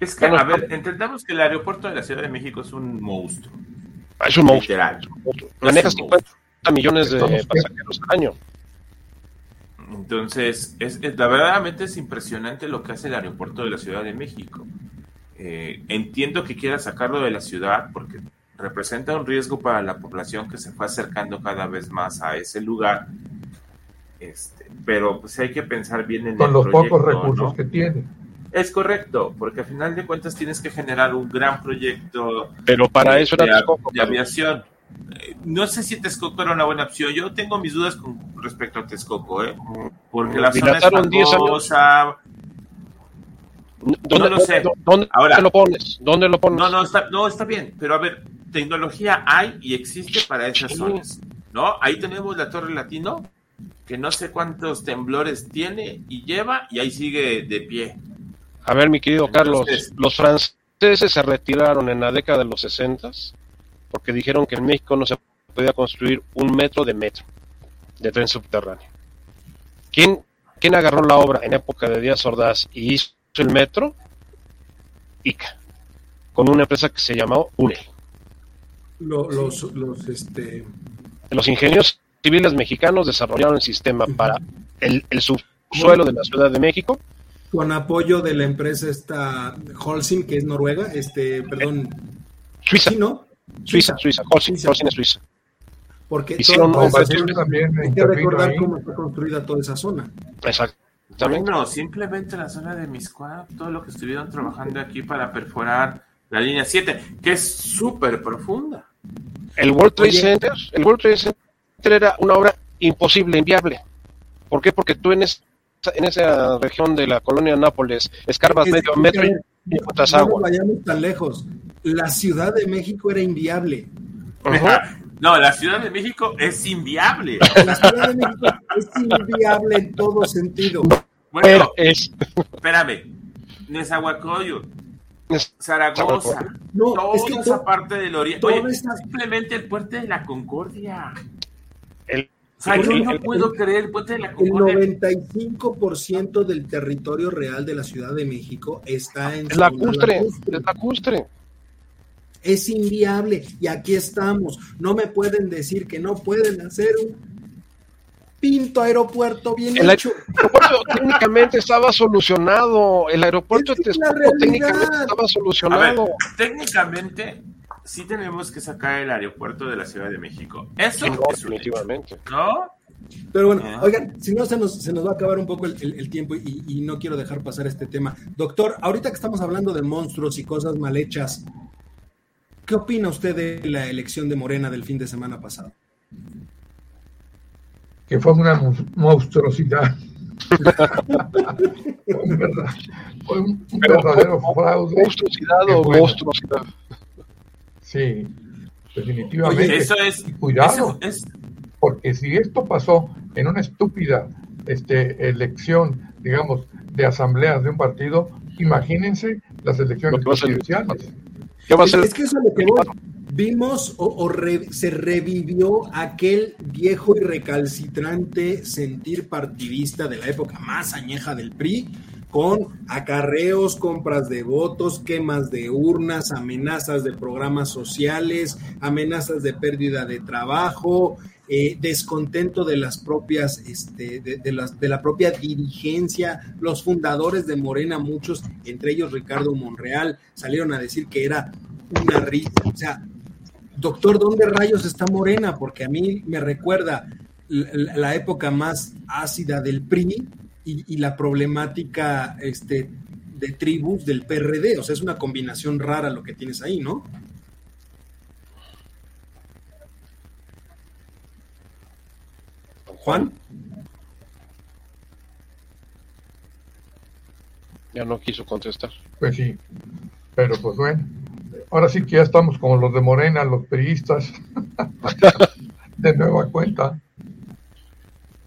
Es que, a ver, entendamos que el aeropuerto de la Ciudad de México es un monstruo. Ah, es un monstruo. Maneja 50 millones de pasajeros al año. Entonces, es, la verdaderamente es impresionante lo que hace el aeropuerto de la Ciudad de México. Eh, entiendo que quiera sacarlo de la ciudad porque representa un riesgo para la población que se fue acercando cada vez más a ese lugar. Este, pero pues hay que pensar bien en Con los pocos recursos que tiene. Es correcto, porque al final de cuentas tienes que generar un gran proyecto. Pero para eso era de, aviación. Eh, no sé si Texcoco era una buena opción. Yo tengo mis dudas con respecto a Texcoco, ¿eh? Porque la zona es famosa. ¿Dónde, no lo sé. ¿dónde, Ahora, lo pones? ¿Dónde lo pones? No, no está, no, está bien. Pero a ver, tecnología hay y existe para esas zonas. ¿No? Ahí tenemos la Torre Latino, que no sé cuántos temblores tiene y lleva, y ahí sigue de pie. A ver, mi querido Carlos, los franceses se retiraron en la década de los 60 porque dijeron que en México no se podía construir un metro de metro de tren subterráneo. ¿Quién, quién agarró la obra en época de Díaz Ordaz y hizo el metro? ICA, con una empresa que se llamó UNE. Los, los, este... los ingenieros civiles mexicanos desarrollaron el sistema para el, el subsuelo de la Ciudad de México con apoyo de la empresa esta Holcim, que es Noruega, este, perdón. Suiza. ¿no? Suiza, Suiza, Holcim, Holcim es Suiza. Porque Hicieron todo, también hay que recordar cómo está construida toda esa zona. Exacto. Bueno, simplemente la zona de Miscuá, todo lo que estuvieron trabajando aquí para perforar la línea 7, que es súper profunda. El World Trade Center, el World Trade Center era una obra imposible, inviable. ¿Por qué? Porque tú en, en esa región de la colonia Nápoles, escarbas medio metro y encuentras agua. No vayamos tan lejos. La Ciudad de México era inviable. No, la Ciudad de México es inviable. La Ciudad de México es inviable en todo sentido. Bueno, es... espérame. Nezahualcóyotl, Zaragoza, no, toda es que esa parte del oriente. Oye, simplemente el puente de la Concordia. El yo no puedo creer el puente de la Concordia. El 95% del territorio real de la Ciudad de México está en... Es lacustre, es lacustre. Es inviable y aquí estamos. No me pueden decir que no pueden hacer un pinto aeropuerto bien el hecho. aeropuerto técnicamente estaba solucionado. El aeropuerto técnicamente estaba solucionado. técnicamente sí tenemos que sacar el aeropuerto de la Ciudad de México. Eso Sí, no, es definitivamente. ¿No? Pero bueno, Ah. oigan, si no se nos, se nos va a acabar un poco el, el- el tiempo y, y no quiero dejar pasar este tema. Doctor, ahorita que estamos hablando de monstruos y cosas mal hechas, ¿qué opina usted de la elección de Morena del fin de semana pasado? que fue una monstruosidad. fue un, verdad- fue un- un Pero, verdadero fraude. ¿Monstruosidad o bueno. monstruosidad? Sí, definitivamente. Eso es. Y cuidado, eso es- porque si esto pasó en una estúpida este, elección, digamos, de asambleas de un partido, imagínense las elecciones presidenciales. ¿Qué va a Es, ser? es que eso es lo que. Vimos o, o re- se revivió aquel viejo y recalcitrante sentir partidista de la época más añeja del PRI, con acarreos, compras de votos, quemas de urnas, amenazas de programas sociales, amenazas de pérdida de trabajo, eh, descontento de las propias, este, de, las, de la propia dirigencia, los fundadores de Morena, muchos, entre ellos Ricardo Monreal, salieron a decir que era una risa. O sea, doctor, ¿dónde rayos está Morena? Porque a mí me recuerda la, la época más ácida del PRI y, y la problemática este, de tribus del PRD. O sea, es una combinación rara lo que tienes ahí, ¿no? Juan. Ya no quiso contestar. Pues sí, pero pues bueno, ahora sí que ya estamos como los de Morena, los priistas, de nueva cuenta,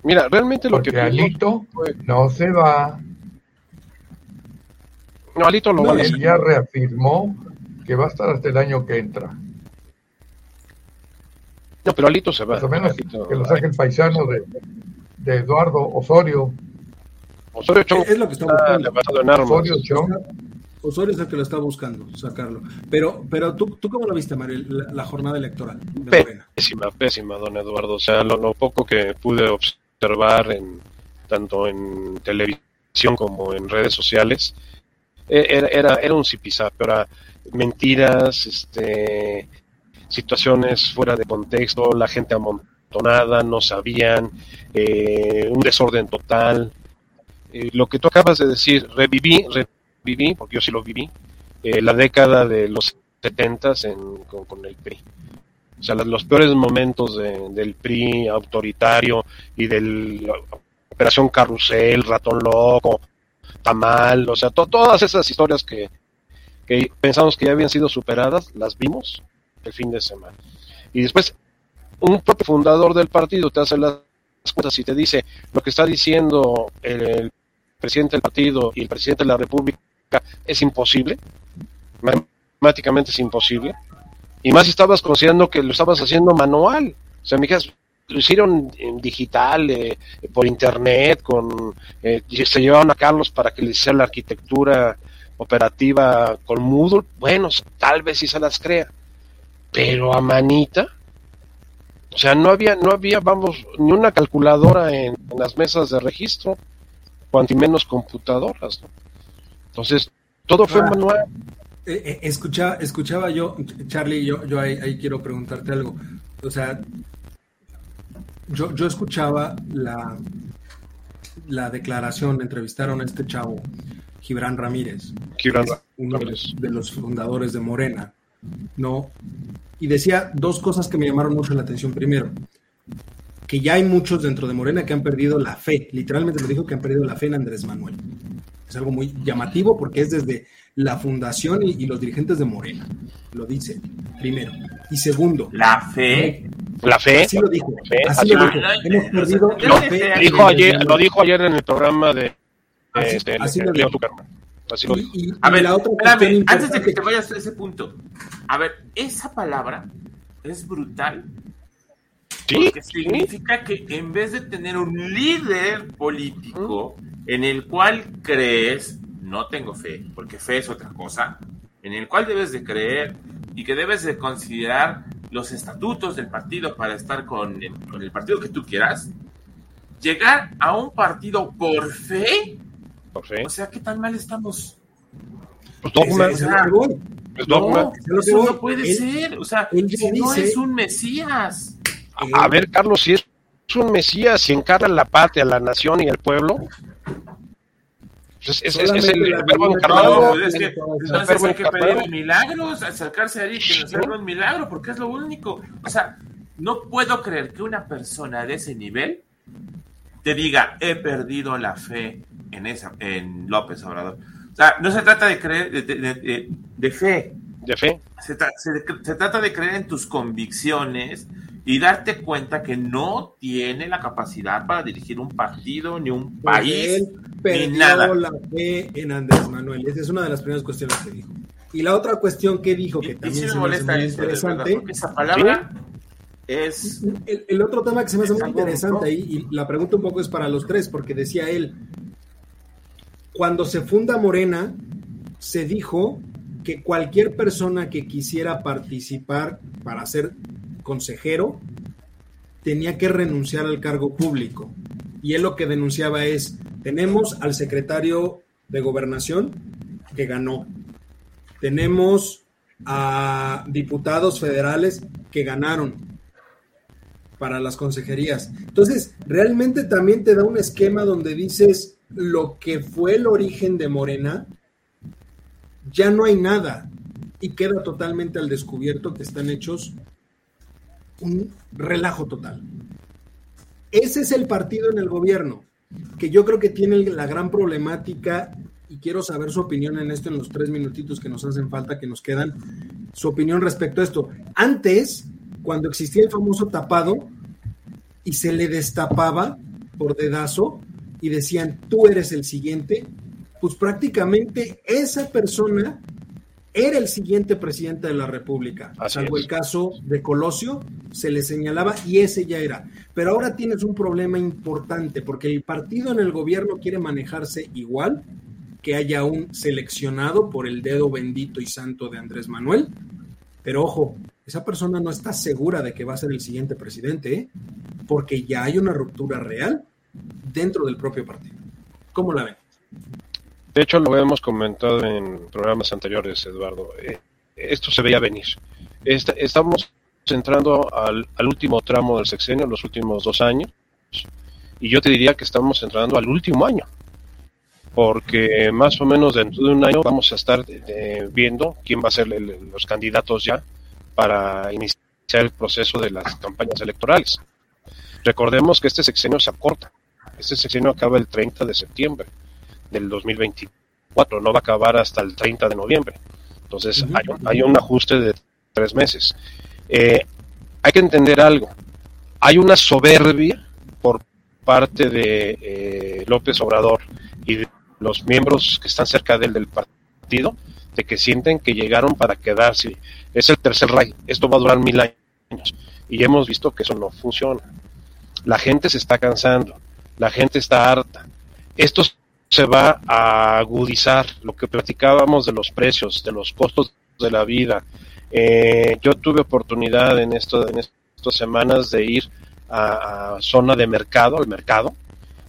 Mira, realmente lo porque que Alito fue- no se va, No, Alito lo No, van a él ya reafirmó que va a estar hasta el año que entra, No, pero Alito se va. más o menos Alito- que lo saque el paisano de, de Eduardo Osorio, Osorio Chong Es lo que está buscando. en armas. Osorio Chong, Osorio es el que lo está buscando, sacarlo. Pero, pero tú, ¿tú cómo lo viste, Mario, la, la jornada electoral de Pe- Morena? Pésima, pésima, don Eduardo. O sea, lo, lo poco que pude observar en tanto en televisión como en redes sociales, eh, era, era, era un zipizape, era mentiras, este, situaciones fuera de contexto, la gente amontonada, no sabían, eh, un desorden total. Eh, lo que tú acabas de decir, reviví, reviví, porque yo sí lo viví, eh, la década de los 70 con, con el PRI. O sea, los, peores momentos de- del PRI autoritario y de la Operación Carrusel, Ratón Loco, Tamal, o sea, to- todas esas historias que pensamos que ya habían sido superadas, las vimos el fin de semana. Y después, un propio fundador del partido te hace las cuentas y te dice lo que está diciendo el, presidente del partido y el presidente de la República es imposible, matemáticamente es imposible. Y más estabas considerando que lo estabas haciendo manual. O sea, me lo hicieron en digital, eh, por internet, con eh, se llevaron a Carlos para que le hiciera la arquitectura operativa con Moodle. Bueno, tal vez sí se las crea. Pero a manita, o sea, no había, no había, vamos, ni una calculadora en, en las mesas de registro, cuanto menos computadoras. ¿no? Entonces, todo fue Ah. manual. Eh, eh, escuchaba, escuchaba yo, Charlie, yo, yo ahí, ahí quiero preguntarte algo. O sea, yo, yo escuchaba la, la declaración, entrevistaron a este chavo, Gibran Ramírez, Gibran uno Ramírez. de los fundadores de Morena, ¿no? Y decía dos cosas que me llamaron mucho la atención. Primero, que ya hay muchos dentro de Morena que han perdido la fe, literalmente me dijo que han perdido la fe en Andrés Manuel. Es algo muy llamativo porque es desde la fundación y, y los dirigentes de Morena. Lo dice, primero. Y segundo, La fe. La fe. así lo dijo, Fe, así así lo lo- dijo. Hemos perdido la fe. dijo ayer, lo dijo ayer en el programa de Así- este, así de lo Leo dijo. Zuckerman. Así lo. Y, y- A ver, la otra espérame, antes de que te vayas a ese punto. A ver, esa palabra es brutal Sí, porque significa que en vez de tener un líder político en el cual crees, no tengo fe, porque fe es otra cosa, en el cual debes de creer y que debes de considerar los estatutos del partido para estar con el, con el partido que tú quieras, llegar a un partido por fe, Fe. o sea, ¿qué tan mal estamos? Pues dogma. Es lo que voy. No, eso no puede ser. O sea, no es un Mesías. A, ver, Carlos, si es un Mesías, si encarna la patria, la nación y el pueblo, es, es, es, el, verbo encarnado. es que, entonces hay que pedir milagros, acercarse a él y que nos haga un milagro, porque es lo único. O sea, no puedo creer que una persona de ese nivel te diga, he perdido la fe en, esa, en López Obrador. O sea, no se trata de creer, de, de, de, fe. De fe. Se, se, se, trata de creer en tus convicciones y darte cuenta que no tiene la capacidad para dirigir un partido, ni un país, ni nada. la fe en Andrés Manuel. Esa es una de las primeras cuestiones que dijo. Y la otra cuestión que dijo, que también me molesta muy interesante. esa palabra es. El, otro tema que se me hace muy interesante ahí, y la pregunta un poco es para los tres, porque decía él: cuando se funda Morena, se dijo que cualquier persona que quisiera participar para ser consejero tenía que renunciar al cargo público. Y él lo que denunciaba es, tenemos al secretario de gobernación que ganó, tenemos a diputados federales que ganaron para las consejerías. Entonces, realmente también te da un esquema donde dices lo que fue el origen de Morena, ya no hay nada y queda totalmente al descubierto que están hechos un relajo total. Ese es el partido en el gobierno, que yo creo que tiene la gran problemática y quiero saber su opinión en esto en los tres minutitos que nos hacen falta, que nos quedan, su opinión respecto a esto. Antes, cuando existía el famoso tapado y se le destapaba por dedazo y decían, tú eres el siguiente, pues prácticamente esa persona era el siguiente presidente de la República. salvo el caso de Colosio, se le señalaba y ese ya era. Pero ahora tienes un problema importante porque el partido en el gobierno quiere manejarse igual, que haya un seleccionado por el dedo bendito y santo de Andrés Manuel. Pero ojo, esa persona no está segura de que va a ser el siguiente presidente, porque ya hay una ruptura real dentro del propio partido. ¿Cómo la ven? De hecho, lo hemos comentado en programas anteriores, Eduardo. Eh, esto se veía venir. estamos entrando al, último tramo del sexenio, los últimos dos años, y yo te diría que estamos entrando al último año, porque más o menos dentro de un año vamos a estar eh, viendo quién va a ser los candidatos ya para iniciar el proceso de las campañas electorales. Recordemos que este sexenio se acorta. Este sexenio acaba el 30 de septiembre del 2024, no va a acabar hasta el 30 de noviembre. Entonces hay, un, ajuste de tres meses. Eh, hay que entender algo. Hay una soberbia por parte de eh, López Obrador y de los miembros que están cerca de él del partido, de que sienten que llegaron para quedarse. Es el tercer rey. Esto va a durar mil años. Y hemos visto que eso no funciona. La gente se está cansando. La gente está harta. Estos se va a agudizar lo que platicábamos de los precios, de los costos de la vida. Eh, yo tuve oportunidad en, esto, en estas semanas de ir a, zona de mercado, al mercado,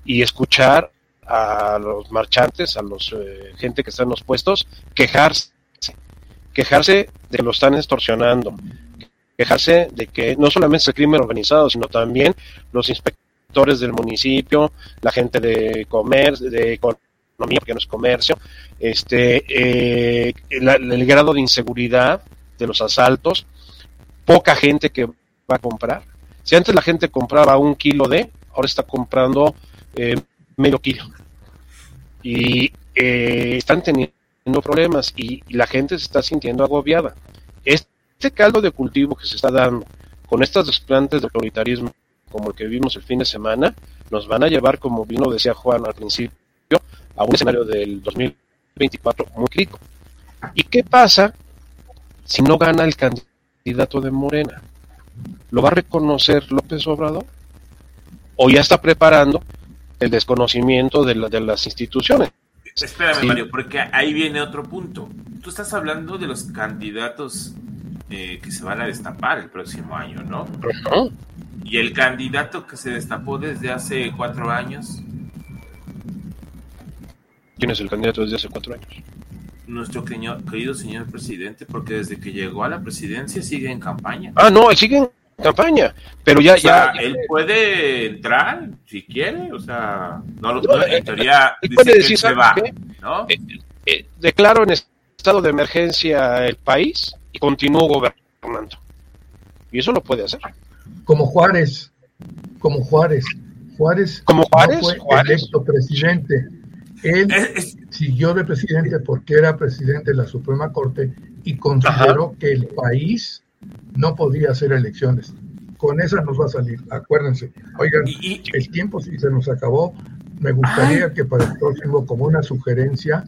y escuchar a los marchantes, a los eh, gente que está en los puestos, quejarse, quejarse de que lo están extorsionando, quejarse de que no solamente es el crimen organizado, sino también los inspectores del municipio, la gente de comercio, de economía, porque no es comercio, este, eh, el, grado de inseguridad de los asaltos, poca gente que va a comprar. Si antes la gente compraba un kilo de, ahora está comprando eh, medio kilo. Y eh, están teniendo problemas y, la gente se está sintiendo agobiada. Este caldo de cultivo que se está dando con estas desplantes de autoritarismo como el que vimos el fin de semana, nos van a llevar, como vino decía Juan al principio, a un escenario del 2024 muy crítico. ¿Y qué pasa si no gana el candidato de Morena? ¿Lo va a reconocer López Obrador? ¿O ya está preparando el desconocimiento de, de las instituciones? Espérame, Mario, porque ahí viene otro punto. Tú estás hablando de los candidatos eh, que se van a destapar el próximo año, ¿no? Y el candidato que se destapó desde hace cuatro años. ¿Quién es el candidato desde hace cuatro años? nuestro querido señor presidente, porque desde que llegó a la presidencia sigue en campaña. Ah, no, sigue en campaña, pero ya, ya, él puede entrar si quiere, o sea, no, no en eh, teoría dice puede decir, que se va, ¿no? Eh, eh, declaro en estado de emergencia el país y continúo gobernando. Y eso lo puede hacer. Como Juárez, como Juárez. Juárez, como Juárez, fue electo presidente. Él siguió de presidente porque era presidente de la Suprema Corte y consideró que el país no podía hacer elecciones. Con esa nos va a salir, acuérdense. Oigan, el tiempo sí se nos acabó. Me gustaría que para el próximo, como una sugerencia,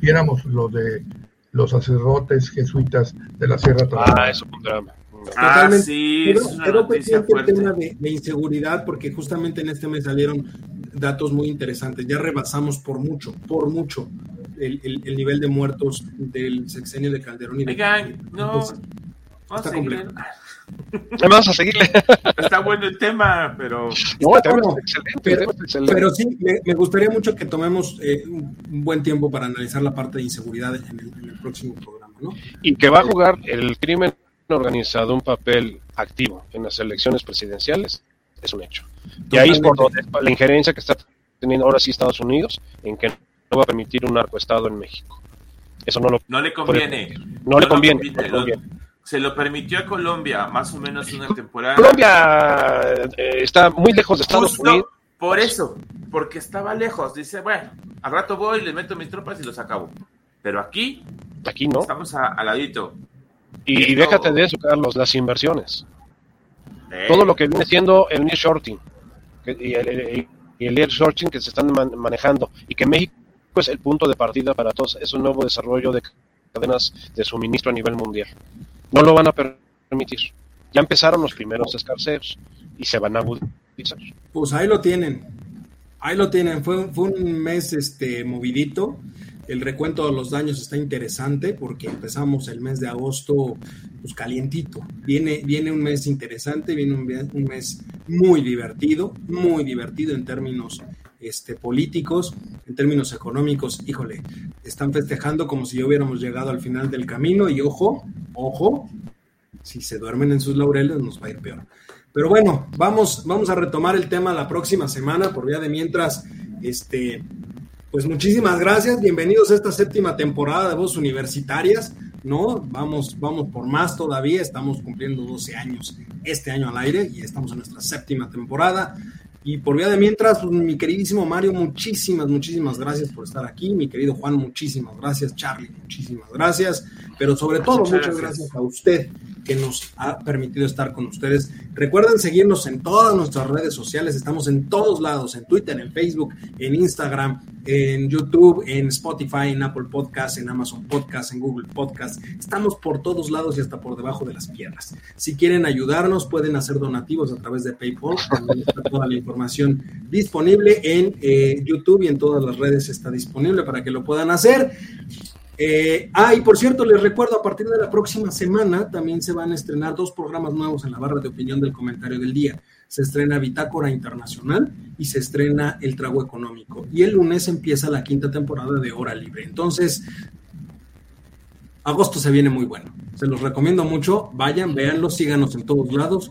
viéramos lo de los sacerdotes jesuitas de la Sierra Tarahumara. Ah, eso es un drama. Ah, sí, pero, el tema de, inseguridad, porque justamente en este mes salieron datos muy interesantes. Ya rebasamos por mucho, por mucho, el, el, nivel de muertos del sexenio de Calderón y de Oigan, no, vamos a Vamos a seguirle. Está bueno el tema, pero. pero, sí, me, gustaría mucho que tomemos eh, un, buen tiempo para analizar la parte de inseguridad en el, en el próximo programa, ¿no? Y que va a jugar el crimen organizado un papel activo en las elecciones presidenciales es un hecho. Y ahí es por donde la injerencia que está teniendo ahora sí Estados Unidos en que no va a permitir un narcoestado en México. Eso no, lo no le conviene. No, le conviene. Se lo permitió a Colombia más o menos una temporada. Colombia eh, está muy lejos de Estados Unidos. Por eso, porque estaba lejos. Dice, bueno, al rato voy, les meto mis tropas y los acabo. Pero aquí, aquí no. Estamos al ladito. Y, déjate de eso, Carlos, las inversiones. Todo lo que viene siendo el nearshoring y el, y el shorting que se están manejando y que México es el punto de partida para todos, es un nuevo desarrollo de cadenas de suministro a nivel mundial. No lo van a permitir. Ya empezaron los primeros escarceos y se van a agudizar. Pues ahí lo tienen. Ahí lo tienen. Fue, fue un mes este movidito el recuento de los daños está interesante porque empezamos el mes de agosto pues calientito. Viene, viene un mes interesante, viene un, mes muy divertido, muy divertido en términos este, políticos, en términos económicos. Híjole, están festejando como si ya hubiéramos llegado al final del camino y ojo, ojo, si se duermen en sus laureles nos va a ir peor. Pero bueno, vamos, vamos a retomar el tema la próxima semana, por vía de mientras, este, pues muchísimas gracias, bienvenidos a esta séptima temporada de Voz Universitarias, ¿no? Vamos, vamos por más todavía, estamos cumpliendo 12 años este año al aire y estamos en nuestra séptima temporada. Y por vía de mientras, mi queridísimo Mario, muchísimas, muchísimas gracias por estar aquí. Mi querido Juan, muchísimas gracias. Charlie, muchísimas gracias. Pero sobre todo, muchas gracias a usted que nos ha permitido estar con ustedes. Recuerden seguirnos en todas nuestras redes sociales, estamos en todos lados, en Twitter, en Facebook, en Instagram, en YouTube, en Spotify, en Apple Podcasts, en Amazon Podcasts, en Google Podcasts. Estamos por todos lados y hasta por debajo de las piedras. Si quieren ayudarnos, pueden hacer donativos a través de PayPal. También está toda la información disponible en eh, YouTube y en todas las redes está disponible para que lo puedan hacer. Eh, ah, y por cierto, les recuerdo, a partir de la próxima semana también se van a estrenar dos programas nuevos en la barra de opinión del comentario del día. Se estrena Bitácora Internacional y se estrena El Trago Económico. Y el lunes empieza la quinta temporada de Hora Libre. Entonces, agosto se viene muy bueno. Se los recomiendo mucho. Vayan, véanlo, síganos en todos lados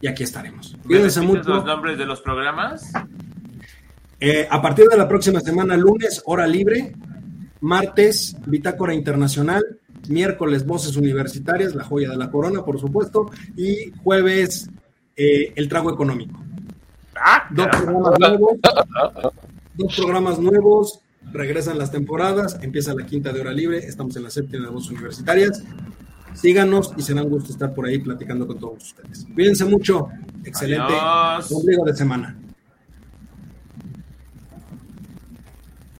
y aquí estaremos. Cuídense mucho. los nombres de los programas? Eh, a partir de la próxima semana, lunes, Hora Libre martes Bitácora Internacional, miércoles Voces Universitarias, la joya de la corona, por supuesto, y jueves eh, El Trago Económico. Ah, dos programas nuevos, dos programas nuevos, regresan las temporadas, empieza la quinta de hora libre, estamos en la séptima de Voces Universitarias. Síganos y será un gusto estar por ahí platicando con todos ustedes. Cuídense mucho, excelente ombligo de semana.